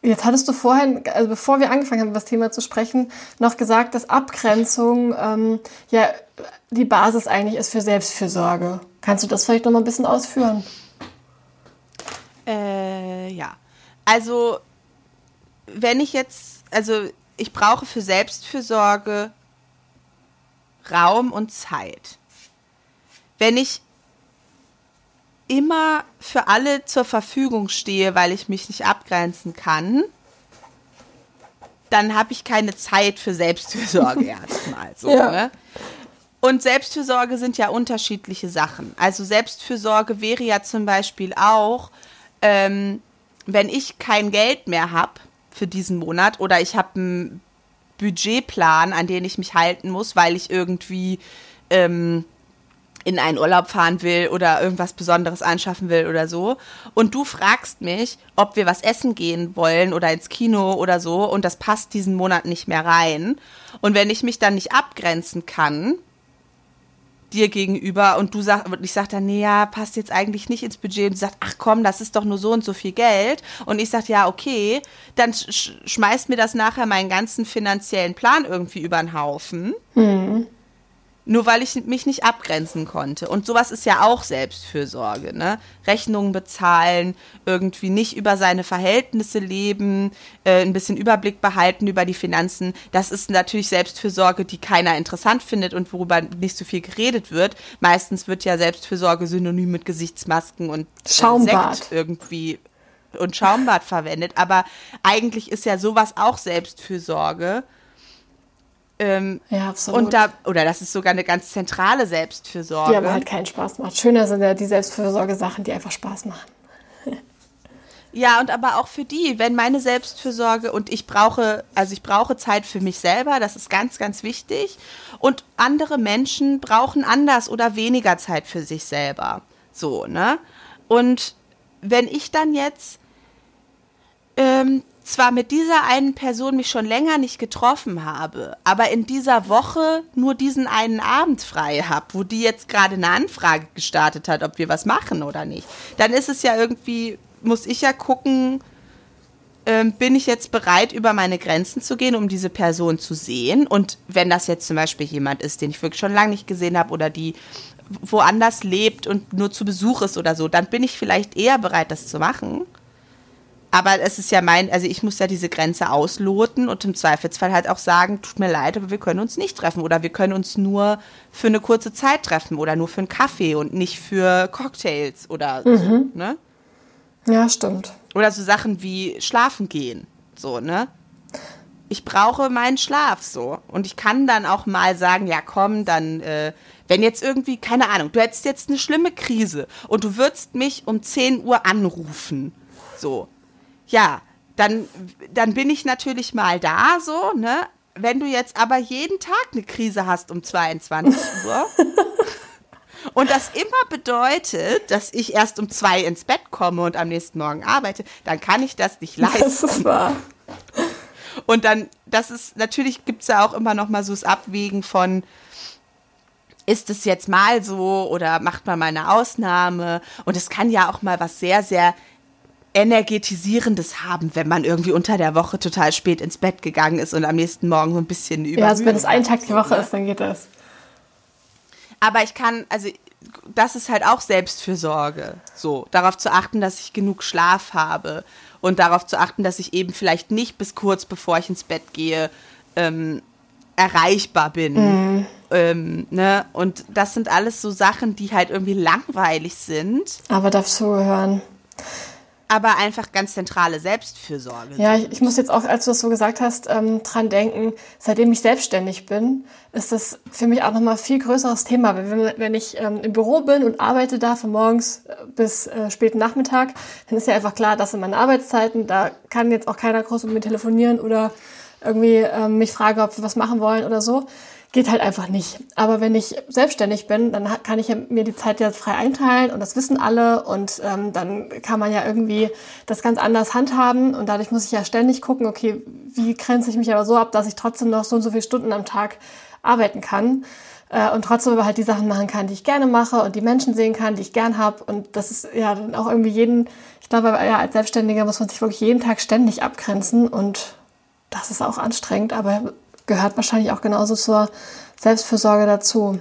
S1: Ja.
S2: Jetzt hattest du vorhin, also bevor wir angefangen haben, über das Thema zu sprechen, noch gesagt, dass Abgrenzung ähm, ja die Basis eigentlich ist für Selbstfürsorge. Kannst du das vielleicht noch mal ein bisschen ausführen?
S1: Äh, ja. Also, wenn ich jetzt, also ich brauche für Selbstfürsorge Raum und Zeit. Wenn ich immer für alle zur Verfügung stehe, weil ich mich nicht abgrenzen kann, dann habe ich keine Zeit für Selbstfürsorge erstmal. So, ja. ne? Und Selbstfürsorge sind ja unterschiedliche Sachen. Also Selbstfürsorge wäre ja zum Beispiel auch, ähm, wenn ich kein Geld mehr habe für diesen Monat oder ich habe einen Budgetplan, an den ich mich halten muss, weil ich irgendwie ähm, in einen Urlaub fahren will oder irgendwas Besonderes anschaffen will oder so. Und du fragst mich, ob wir was essen gehen wollen oder ins Kino oder so und das passt diesen Monat nicht mehr rein. Und wenn ich mich dann nicht abgrenzen kann, dir gegenüber und du sagst, ich sag dann, nee, ja, passt jetzt eigentlich nicht ins Budget und du sagst, ach komm, das ist doch nur so und so viel Geld und ich sag, ja, okay, dann sch schmeißt mir das nachher meinen ganzen finanziellen Plan irgendwie über den Haufen. Mhm. Nur weil ich mich nicht abgrenzen konnte. Und sowas ist ja auch Selbstfürsorge, ne? Rechnungen bezahlen, irgendwie nicht über seine Verhältnisse leben, äh, ein bisschen Überblick behalten über die Finanzen. Das ist natürlich Selbstfürsorge, die keiner interessant findet und worüber nicht so viel geredet wird. Meistens wird ja Selbstfürsorge synonym mit Gesichtsmasken und
S2: äh, Schaumbad
S1: Sekt irgendwie und Schaumbad verwendet. Aber eigentlich ist ja sowas auch Selbstfürsorge. Ähm, ja, absolut. Und da, oder das ist sogar eine ganz zentrale Selbstfürsorge.
S2: Die aber halt keinen Spaß macht. Schöner sind ja die Selbstfürsorge-Sachen, die einfach Spaß machen.
S1: ja, und aber auch für die, wenn meine Selbstfürsorge und ich brauche, also ich brauche Zeit für mich selber, das ist ganz, ganz wichtig. Und andere Menschen brauchen anders oder weniger Zeit für sich selber. So, ne? Und wenn ich dann jetzt ähm, zwar mit dieser einen Person mich schon länger nicht getroffen habe, aber in dieser Woche nur diesen einen Abend frei habe, wo die jetzt gerade eine Anfrage gestartet hat, ob wir was machen oder nicht, dann ist es ja irgendwie, muss ich ja gucken, ähm, bin ich jetzt bereit, über meine Grenzen zu gehen, um diese Person zu sehen? Und wenn das jetzt zum Beispiel jemand ist, den ich wirklich schon lange nicht gesehen habe oder die woanders lebt und nur zu Besuch ist oder so, dann bin ich vielleicht eher bereit, das zu machen. Aber es ist ja mein, also ich muss ja diese Grenze ausloten und im Zweifelsfall halt auch sagen, tut mir leid, aber wir können uns nicht treffen oder wir können uns nur für eine kurze Zeit treffen oder nur für einen Kaffee und nicht für Cocktails oder mhm. so, ne?
S2: Ja, stimmt.
S1: Oder so Sachen wie schlafen gehen, so, ne? Ich brauche meinen Schlaf so und ich kann dann auch mal sagen, ja komm, dann äh, wenn jetzt irgendwie, keine Ahnung, du hättest jetzt eine schlimme Krise und du würdest mich um 10 Uhr anrufen, so, ja, dann, dann bin ich natürlich mal da so, ne? wenn du jetzt aber jeden Tag eine Krise hast um 22 Uhr und das immer bedeutet, dass ich erst um zwei ins Bett komme und am nächsten Morgen arbeite, dann kann ich das nicht leisten. Das ist wahr. Und dann, das ist, natürlich gibt es ja auch immer noch mal so das Abwägen von, ist es jetzt mal so oder macht man mal eine Ausnahme? Und es kann ja auch mal was sehr, sehr energetisierendes haben, wenn man irgendwie unter der Woche total spät ins Bett gegangen ist und am nächsten Morgen so ein bisschen über.
S2: Ja, also wenn es ein Tag die Woche ne? ist, dann geht das.
S1: Aber ich kann, also das ist halt auch Selbstfürsorge, so darauf zu achten, dass ich genug Schlaf habe und darauf zu achten, dass ich eben vielleicht nicht bis kurz bevor ich ins Bett gehe ähm, erreichbar bin. Mhm. Ähm, ne? Und das sind alles so Sachen, die halt irgendwie langweilig sind.
S2: Aber dazu gehören
S1: aber einfach ganz zentrale Selbstfürsorge.
S2: Ja, ich, ich, muss jetzt auch, als du das so gesagt hast, ähm, dran denken, seitdem ich selbstständig bin, ist das für mich auch nochmal viel größeres Thema. Wenn, wenn ich ähm, im Büro bin und arbeite da von morgens äh, bis äh, späten Nachmittag, dann ist ja einfach klar, dass in meinen Arbeitszeiten, da kann jetzt auch keiner groß mit mir telefonieren oder irgendwie ähm, mich fragen, ob wir was machen wollen oder so geht halt einfach nicht. Aber wenn ich selbstständig bin, dann kann ich mir die Zeit ja frei einteilen und das wissen alle und ähm, dann kann man ja irgendwie das ganz anders handhaben und dadurch muss ich ja ständig gucken, okay, wie grenze ich mich aber so ab, dass ich trotzdem noch so und so viele Stunden am Tag arbeiten kann äh, und trotzdem aber halt die Sachen machen kann, die ich gerne mache und die Menschen sehen kann, die ich gern habe und das ist ja dann auch irgendwie jeden, ich glaube, ja, als Selbstständiger muss man sich wirklich jeden Tag ständig abgrenzen und das ist auch anstrengend, aber gehört wahrscheinlich auch genauso zur Selbstfürsorge dazu.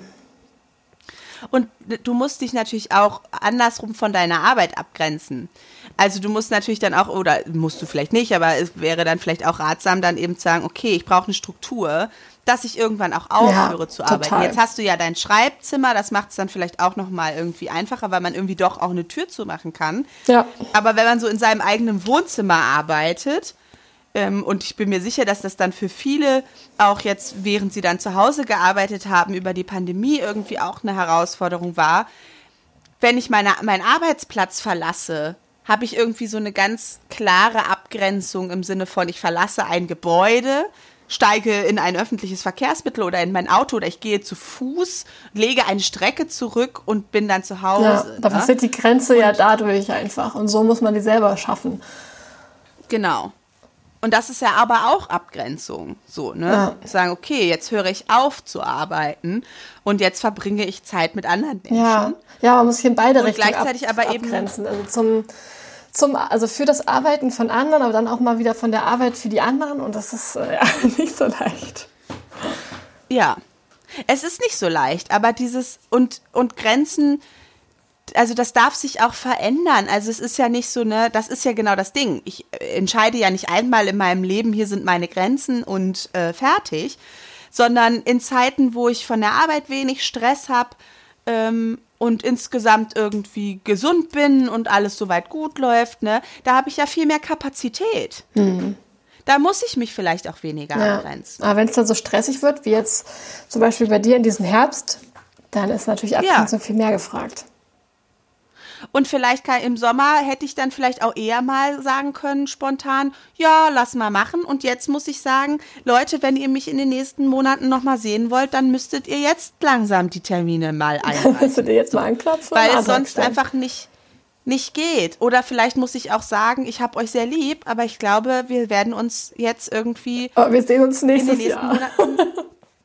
S1: Und du musst dich natürlich auch andersrum von deiner Arbeit abgrenzen. Also du musst natürlich dann auch, oder musst du vielleicht nicht, aber es wäre dann vielleicht auch ratsam, dann eben zu sagen, okay, ich brauche eine Struktur, dass ich irgendwann auch aufhöre ja, zu arbeiten. Total. Jetzt hast du ja dein Schreibzimmer, das macht es dann vielleicht auch nochmal irgendwie einfacher, weil man irgendwie doch auch eine Tür zumachen kann. Ja. Aber wenn man so in seinem eigenen Wohnzimmer arbeitet, und ich bin mir sicher, dass das dann für viele, auch jetzt, während sie dann zu Hause gearbeitet haben, über die Pandemie irgendwie auch eine Herausforderung war. Wenn ich meine, meinen Arbeitsplatz verlasse, habe ich irgendwie so eine ganz klare Abgrenzung im Sinne von, ich verlasse ein Gebäude, steige in ein öffentliches Verkehrsmittel oder in mein Auto oder ich gehe zu Fuß, lege eine Strecke zurück und bin dann zu Hause. Ja,
S2: da ne? passiert die Grenze und ja dadurch einfach und so muss man die selber schaffen.
S1: Genau. Und das ist ja aber auch Abgrenzung. So, ne? Ja. Sagen, okay, jetzt höre ich auf zu arbeiten und jetzt verbringe ich Zeit mit anderen Menschen.
S2: Ja, ja man muss sich in beide und Richtungen gleichzeitig ab, aber abgrenzen. Eben also zum, zum, also für das Arbeiten von anderen, aber dann auch mal wieder von der Arbeit für die anderen. Und das ist äh, nicht so leicht.
S1: Ja, es ist nicht so leicht, aber dieses und, und Grenzen also das darf sich auch verändern. Also es ist ja nicht so, ne, das ist ja genau das Ding. Ich äh, entscheide ja nicht einmal in meinem Leben, hier sind meine Grenzen und äh, fertig, sondern in Zeiten, wo ich von der Arbeit wenig Stress habe ähm, und insgesamt irgendwie gesund bin und alles soweit gut läuft, ne, da habe ich ja viel mehr Kapazität. Mhm. Da muss ich mich vielleicht auch weniger ja. abgrenzen.
S2: Aber wenn es dann so stressig wird, wie jetzt zum Beispiel bei dir in diesem Herbst, dann ist natürlich Abgrenzung ja. viel mehr gefragt.
S1: Und vielleicht kann, im Sommer hätte ich dann vielleicht auch eher mal sagen können, spontan, ja, lass mal machen. Und jetzt muss ich sagen, Leute, wenn ihr mich in den nächsten Monaten nochmal sehen wollt, dann müsstet ihr jetzt langsam die Termine mal einhalten.
S2: Müsstet ihr jetzt mal anklopfen?
S1: Weil es sonst einfach nicht, nicht geht. Oder vielleicht muss ich auch sagen, ich habe euch sehr lieb, aber ich glaube, wir werden uns jetzt irgendwie.
S2: Oh, wir sehen uns nächstes in den nächsten Jahr. Monaten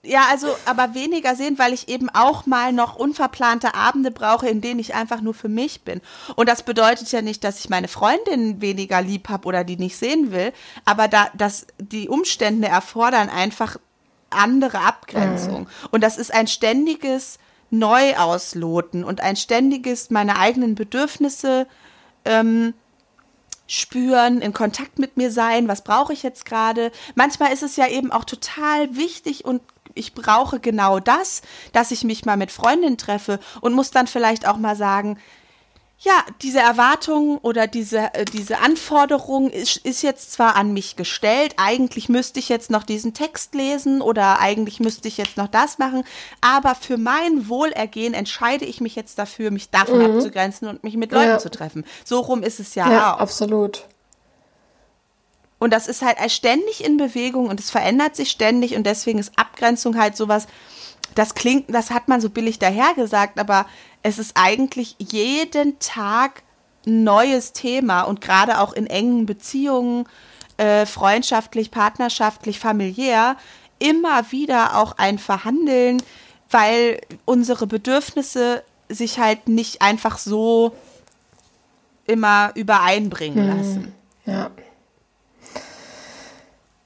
S1: ja, also aber weniger sehen, weil ich eben auch mal noch unverplante Abende brauche, in denen ich einfach nur für mich bin. Und das bedeutet ja nicht, dass ich meine Freundin weniger lieb habe oder die nicht sehen will, aber da, dass die Umstände erfordern einfach andere Abgrenzung. Mhm. Und das ist ein ständiges Neuausloten und ein ständiges meine eigenen Bedürfnisse ähm, spüren, in Kontakt mit mir sein, was brauche ich jetzt gerade. Manchmal ist es ja eben auch total wichtig und ich brauche genau das, dass ich mich mal mit Freundinnen treffe und muss dann vielleicht auch mal sagen, ja, diese Erwartung oder diese, äh, diese Anforderung ist, ist jetzt zwar an mich gestellt, eigentlich müsste ich jetzt noch diesen Text lesen oder eigentlich müsste ich jetzt noch das machen, aber für mein Wohlergehen entscheide ich mich jetzt dafür, mich davon mhm. abzugrenzen und mich mit Leuten ja. zu treffen. So rum ist es ja, ja
S2: auch. absolut.
S1: Und das ist halt ständig in Bewegung und es verändert sich ständig und deswegen ist Abgrenzung halt sowas, das klingt, das hat man so billig dahergesagt, aber es ist eigentlich jeden Tag ein neues Thema und gerade auch in engen Beziehungen, äh, freundschaftlich, partnerschaftlich, familiär, immer wieder auch ein Verhandeln, weil unsere Bedürfnisse sich halt nicht einfach so immer übereinbringen hm, lassen.
S2: Ja.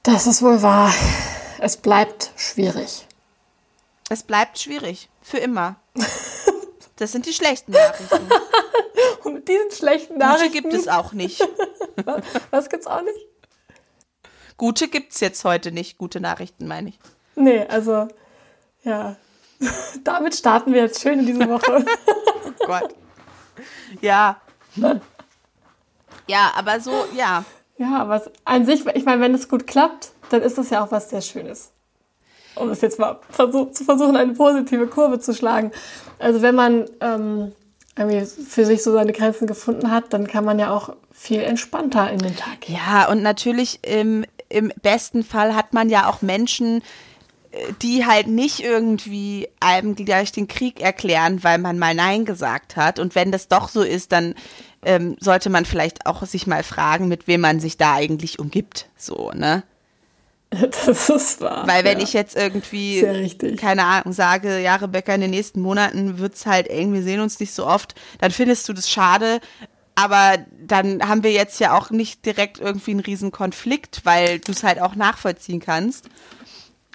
S2: Das ist wohl wahr. Es bleibt schwierig.
S1: Es bleibt schwierig. Für immer. Das sind die schlechten Nachrichten.
S2: Und mit diesen schlechten Nachrichten.
S1: Gute gibt es auch nicht.
S2: Was, was gibt's auch nicht?
S1: Gute gibt's jetzt heute nicht. Gute Nachrichten, meine ich.
S2: Nee, also, ja. Damit starten wir jetzt schön in diese Woche.
S1: oh Gott. Ja. Ja, aber so, ja.
S2: Ja, aber an sich, ich meine, wenn es gut klappt, dann ist das ja auch was sehr Schönes. Um es jetzt mal zu versuchen, eine positive Kurve zu schlagen. Also wenn man ähm, irgendwie für sich so seine Grenzen gefunden hat, dann kann man ja auch viel entspannter in den Tag
S1: gehen. Ja, und natürlich im, im besten Fall hat man ja auch Menschen, die halt nicht irgendwie einem gleich den Krieg erklären, weil man mal Nein gesagt hat. Und wenn das doch so ist, dann ähm, sollte man vielleicht auch sich mal fragen, mit wem man sich da eigentlich umgibt. So, ne?
S2: Das ist wahr.
S1: Weil wenn ja. ich jetzt irgendwie, keine Ahnung, sage, ja, Rebecca, in den nächsten Monaten wird's halt eng, wir sehen uns nicht so oft, dann findest du das schade. Aber dann haben wir jetzt ja auch nicht direkt irgendwie einen riesen Konflikt, weil du es halt auch nachvollziehen kannst.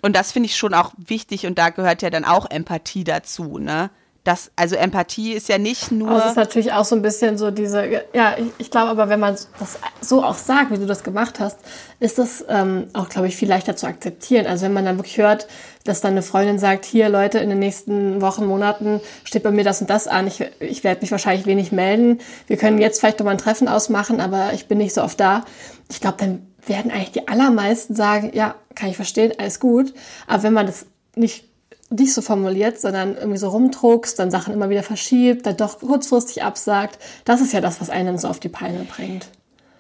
S1: Und das finde ich schon auch wichtig und da gehört ja dann auch Empathie dazu, ne? Das, also Empathie ist ja nicht nur.
S2: Aber es ist natürlich auch so ein bisschen so diese, ja, ich, ich glaube aber, wenn man das so auch sagt, wie du das gemacht hast, ist das ähm, auch, glaube ich, viel leichter zu akzeptieren. Also wenn man dann wirklich hört, dass dann eine Freundin sagt, hier Leute, in den nächsten Wochen, Monaten steht bei mir das und das an, ich, ich werde mich wahrscheinlich wenig melden, wir können jetzt vielleicht nochmal ein Treffen ausmachen, aber ich bin nicht so oft da. Ich glaube, dann werden eigentlich die allermeisten sagen, ja, kann ich verstehen, alles gut. Aber wenn man das nicht, nicht so formuliert, sondern irgendwie so rumdruckst, dann Sachen immer wieder verschiebt, dann doch kurzfristig absagt, das ist ja das, was einen so auf die Peine bringt.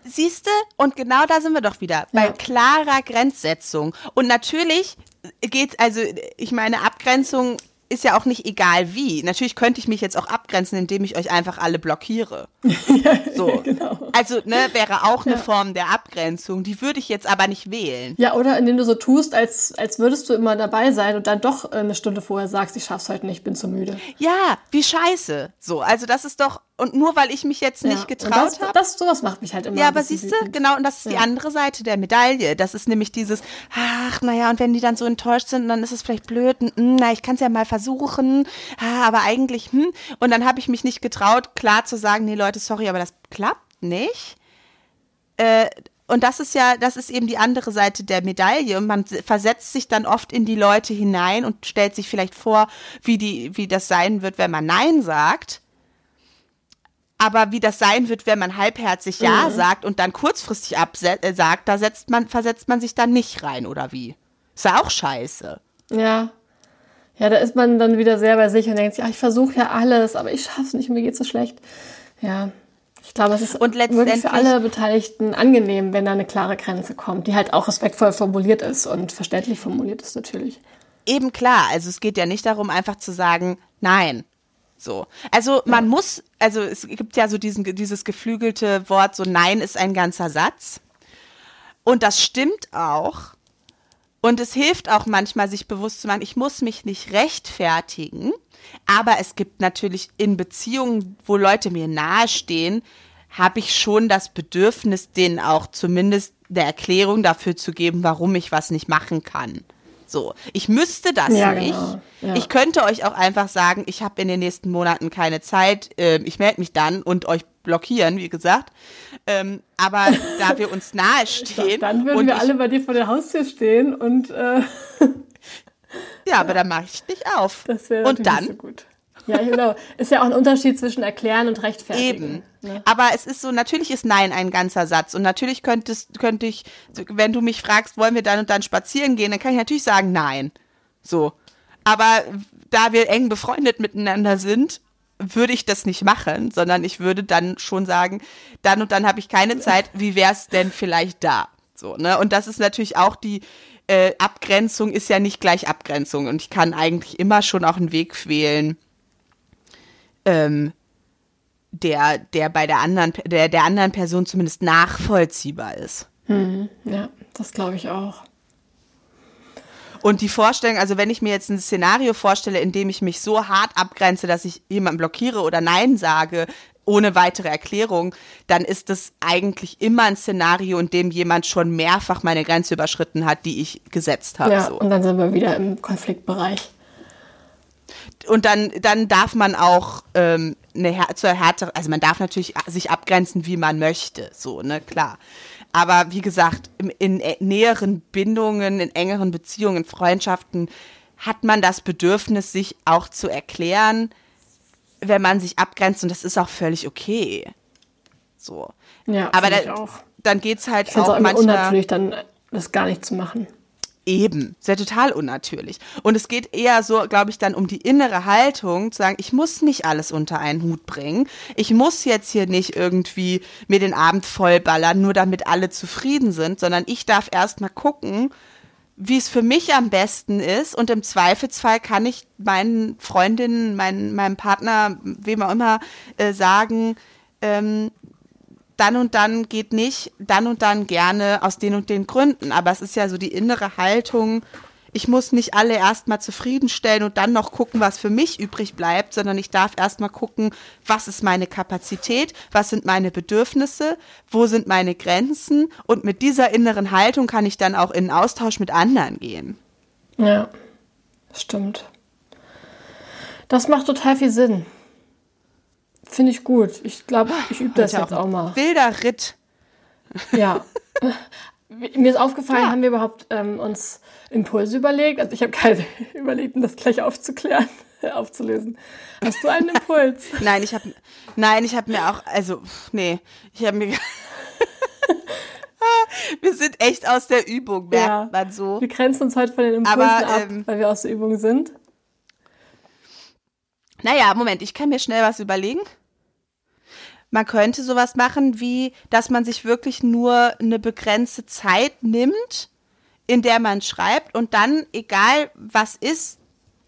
S1: Siehste, und genau da sind wir doch wieder, ja. bei klarer Grenzsetzung. Und natürlich geht, also ich meine, Abgrenzung ist ja auch nicht egal wie. Natürlich könnte ich mich jetzt auch abgrenzen, indem ich euch einfach alle blockiere. ja, so. genau. Also, ne, wäre auch eine ja. Form der Abgrenzung. Die würde ich jetzt aber nicht wählen.
S2: Ja, oder indem du so tust, als, als würdest du immer dabei sein und dann doch eine Stunde vorher sagst, ich schaff's heute nicht, bin zu müde.
S1: Ja, wie scheiße. So, also das ist doch, und nur weil ich mich jetzt nicht getraut habe.
S2: Das, sowas macht mich halt immer.
S1: Ja, aber siehst du, genau, und das ist ja. die andere Seite der Medaille. Das ist nämlich dieses, ach, naja, und wenn die dann so enttäuscht sind, dann ist es vielleicht blöd, hm, na, ich kann es ja mal versuchen, ah, aber eigentlich, hm. Und dann habe ich mich nicht getraut, klar zu sagen, nee, Leute, sorry, aber das klappt nicht. Äh, und das ist ja, das ist eben die andere Seite der Medaille. Und man versetzt sich dann oft in die Leute hinein und stellt sich vielleicht vor, wie die, wie das sein wird, wenn man Nein sagt. Aber wie das sein wird, wenn man halbherzig Ja mhm. sagt und dann kurzfristig absagt, äh, da setzt man, versetzt man sich dann nicht rein, oder wie? Ist ja auch scheiße.
S2: Ja. Ja, da ist man dann wieder sehr bei sich und denkt sich, ja, ich versuche ja alles, aber ich schaffe es nicht, mir geht so schlecht. Ja. Ich glaube, es ist und wirklich für alle Beteiligten angenehm, wenn da eine klare Grenze kommt, die halt auch respektvoll formuliert ist und verständlich formuliert ist natürlich.
S1: Eben klar, also es geht ja nicht darum, einfach zu sagen, nein, so. Also man ja. muss, also es gibt ja so diesen, dieses geflügelte Wort, so Nein ist ein ganzer Satz. Und das stimmt auch. Und es hilft auch manchmal, sich bewusst zu machen, ich muss mich nicht rechtfertigen. Aber es gibt natürlich in Beziehungen, wo Leute mir nahestehen, habe ich schon das Bedürfnis, denen auch zumindest eine Erklärung dafür zu geben, warum ich was nicht machen kann. So, ich müsste das ja, nicht. Genau. Ja. Ich könnte euch auch einfach sagen, ich habe in den nächsten Monaten keine Zeit, äh, ich melde mich dann und euch blockieren, wie gesagt. Ähm, aber da wir uns nahe stehen.
S2: dann würden wir alle bei dir vor der Haustür stehen und. Äh,
S1: ja, aber dann mache ich dich auf. Das wäre und dann. So gut.
S2: Ja, genau. Ist ja auch ein Unterschied zwischen erklären und rechtfertigen.
S1: Eben. Ne? Aber es ist so, natürlich ist Nein ein ganzer Satz. Und natürlich könntest, könnte ich, wenn du mich fragst, wollen wir dann und dann spazieren gehen, dann kann ich natürlich sagen Nein. So. Aber da wir eng befreundet miteinander sind, würde ich das nicht machen, sondern ich würde dann schon sagen, dann und dann habe ich keine Zeit, wie wäre es denn vielleicht da? So, ne? Und das ist natürlich auch die äh, Abgrenzung ist ja nicht gleich Abgrenzung. Und ich kann eigentlich immer schon auch einen Weg wählen, ähm, der, der bei der anderen, der, der anderen Person zumindest nachvollziehbar ist.
S2: Hm, ja, das glaube ich auch.
S1: Und die Vorstellung, also wenn ich mir jetzt ein Szenario vorstelle, in dem ich mich so hart abgrenze, dass ich jemanden blockiere oder Nein sage, ohne weitere Erklärung, dann ist das eigentlich immer ein Szenario, in dem jemand schon mehrfach meine Grenze überschritten hat, die ich gesetzt habe.
S2: Ja,
S1: so.
S2: und dann sind wir wieder im Konfliktbereich.
S1: Und dann, dann darf man auch ähm, eine zur Härte, also man darf natürlich sich abgrenzen, wie man möchte, so, ne, klar. Aber wie gesagt, in, in näheren Bindungen, in engeren Beziehungen, Freundschaften hat man das Bedürfnis, sich auch zu erklären, wenn man sich abgrenzt und das ist auch völlig okay. So.
S2: Ja,
S1: aber da, dann geht es halt
S2: ich auch, auch manchmal unnatürlich, dann das gar nicht zu machen.
S1: Eben, ja total unnatürlich. Und es geht eher so, glaube ich, dann um die innere Haltung, zu sagen, ich muss nicht alles unter einen Hut bringen. Ich muss jetzt hier nicht irgendwie mir den Abend vollballern, nur damit alle zufrieden sind, sondern ich darf erst mal gucken, wie es für mich am besten ist. Und im Zweifelsfall kann ich meinen Freundinnen, meinen, meinem Partner, wem auch immer, äh, sagen, ähm, dann und dann geht nicht, dann und dann gerne aus den und den Gründen. Aber es ist ja so die innere Haltung, ich muss nicht alle erstmal zufriedenstellen und dann noch gucken, was für mich übrig bleibt, sondern ich darf erstmal gucken, was ist meine Kapazität, was sind meine Bedürfnisse, wo sind meine Grenzen und mit dieser inneren Haltung kann ich dann auch in Austausch mit anderen gehen.
S2: Ja, stimmt. Das macht total viel Sinn. Finde ich gut. Ich glaube, ich übe das jetzt auch, auch mal.
S1: Wilder Ritt.
S2: Ja. Mir ist aufgefallen, ja. haben wir überhaupt ähm, uns Impulse überlegt? Also ich habe keine überlegt, um das gleich aufzuklären, aufzulösen. Hast du einen Impuls?
S1: nein, ich habe nein, ich habe mir auch, also nee, ich habe mir Wir sind echt aus der Übung, merkt ja. man so.
S2: Wir grenzen uns heute von den Impulsen Aber, ab, ähm, weil wir aus der Übung sind.
S1: Naja, Moment, ich kann mir schnell was überlegen. Man könnte sowas machen wie, dass man sich wirklich nur eine begrenzte Zeit nimmt, in der man schreibt und dann, egal was ist,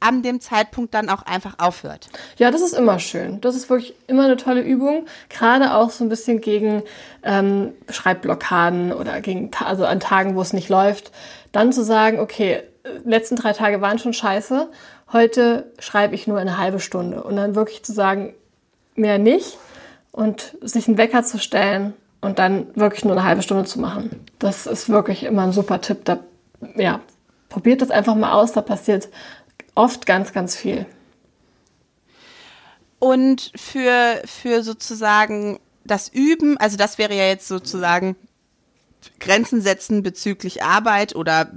S1: an dem Zeitpunkt dann auch einfach aufhört.
S2: Ja, das ist immer schön. Das ist wirklich immer eine tolle Übung, gerade auch so ein bisschen gegen ähm, Schreibblockaden oder gegen, also an Tagen, wo es nicht läuft, dann zu sagen, okay, letzten drei Tage waren schon scheiße, heute schreibe ich nur eine halbe Stunde und dann wirklich zu sagen, mehr nicht und sich einen Wecker zu stellen und dann wirklich nur eine halbe Stunde zu machen. Das ist wirklich immer ein super Tipp. Da, ja, probiert das einfach mal aus, da passiert oft ganz, ganz viel.
S1: Und für, für sozusagen das Üben, also das wäre ja jetzt sozusagen Grenzen setzen bezüglich Arbeit oder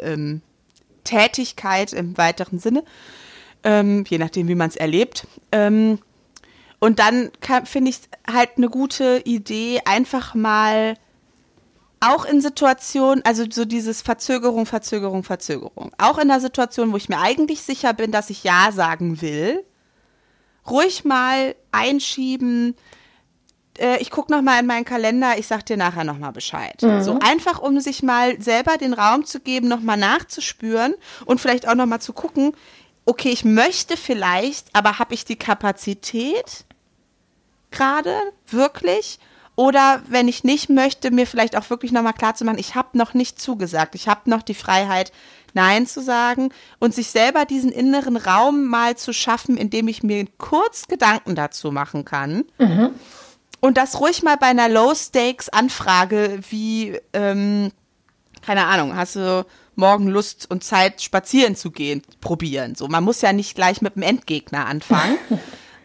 S1: ähm, Tätigkeit im weiteren Sinne, ähm, je nachdem, wie man es erlebt. Ähm, und dann finde ich halt eine gute Idee, einfach mal auch in Situationen, also so dieses Verzögerung, Verzögerung, Verzögerung. Auch in der Situation, wo ich mir eigentlich sicher bin, dass ich Ja sagen will, ruhig mal einschieben. Äh, ich gucke noch mal in meinen Kalender, ich sag dir nachher noch mal Bescheid. Mhm. So einfach, um sich mal selber den Raum zu geben, noch mal nachzuspüren und vielleicht auch noch mal zu gucken, okay, ich möchte vielleicht, aber habe ich die Kapazität gerade wirklich? Oder wenn ich nicht möchte, mir vielleicht auch wirklich nochmal klar zu machen, ich habe noch nicht zugesagt. Ich habe noch die Freiheit, Nein zu sagen und sich selber diesen inneren Raum mal zu schaffen, indem ich mir kurz Gedanken dazu machen kann. Mhm. Und das ruhig mal bei einer Low-Stakes-Anfrage wie, ähm, keine Ahnung, hast du morgen Lust und Zeit, spazieren zu gehen, probieren. So, man muss ja nicht gleich mit dem Endgegner anfangen.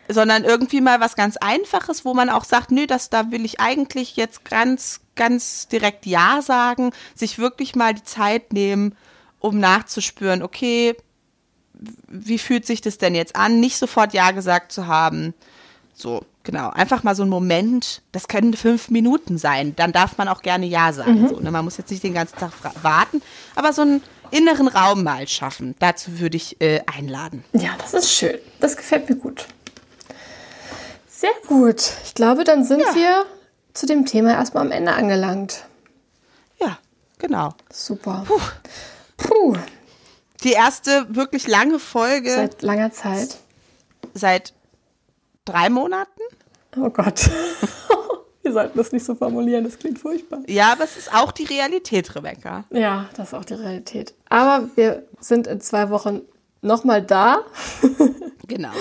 S1: sondern irgendwie mal was ganz Einfaches, wo man auch sagt, nö, das da will ich eigentlich jetzt ganz, ganz direkt Ja sagen, sich wirklich mal die Zeit nehmen, um nachzuspüren, okay, wie fühlt sich das denn jetzt an, nicht sofort Ja gesagt zu haben. So, genau. Einfach mal so ein Moment, das können fünf Minuten sein, dann darf man auch gerne Ja sagen. Mhm. So, ne? Man muss jetzt nicht den ganzen Tag warten, aber so einen inneren Raum mal schaffen. Dazu würde ich äh, einladen.
S2: Ja, das ist schön. Das gefällt mir gut. Sehr gut. Ich glaube, dann sind ja. wir zu dem Thema erstmal am Ende angelangt.
S1: Ja, Genau.
S2: Super. Puh. Puh.
S1: Die erste wirklich lange Folge.
S2: Seit langer Zeit.
S1: Seit drei Monaten?
S2: Oh Gott. Wir sollten das nicht so formulieren, das klingt furchtbar.
S1: Ja, aber es ist auch die Realität, Rebecca.
S2: Ja, das ist auch die Realität. Aber wir sind in zwei Wochen nochmal da.
S1: genau.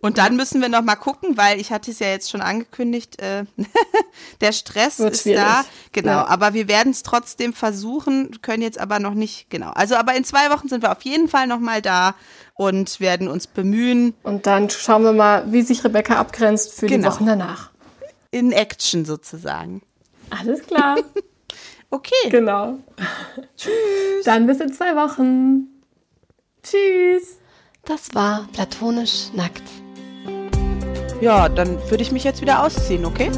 S1: Und dann müssen wir noch mal gucken, weil ich hatte es ja jetzt schon angekündigt, äh, der Stress Wird ist schwierig. da. Genau, ja. aber wir werden es trotzdem versuchen, können jetzt aber noch nicht, genau. Also aber in zwei Wochen sind wir auf jeden Fall noch mal da und werden uns bemühen.
S2: Und dann schauen wir mal, wie sich Rebecca abgrenzt für genau. die Wochen danach.
S1: In Action sozusagen.
S2: Alles klar.
S1: okay.
S2: Genau. Tschüss. Dann bis in zwei Wochen. Tschüss. Das war platonisch nackt.
S1: Ja, dann würde ich mich jetzt wieder ausziehen, okay?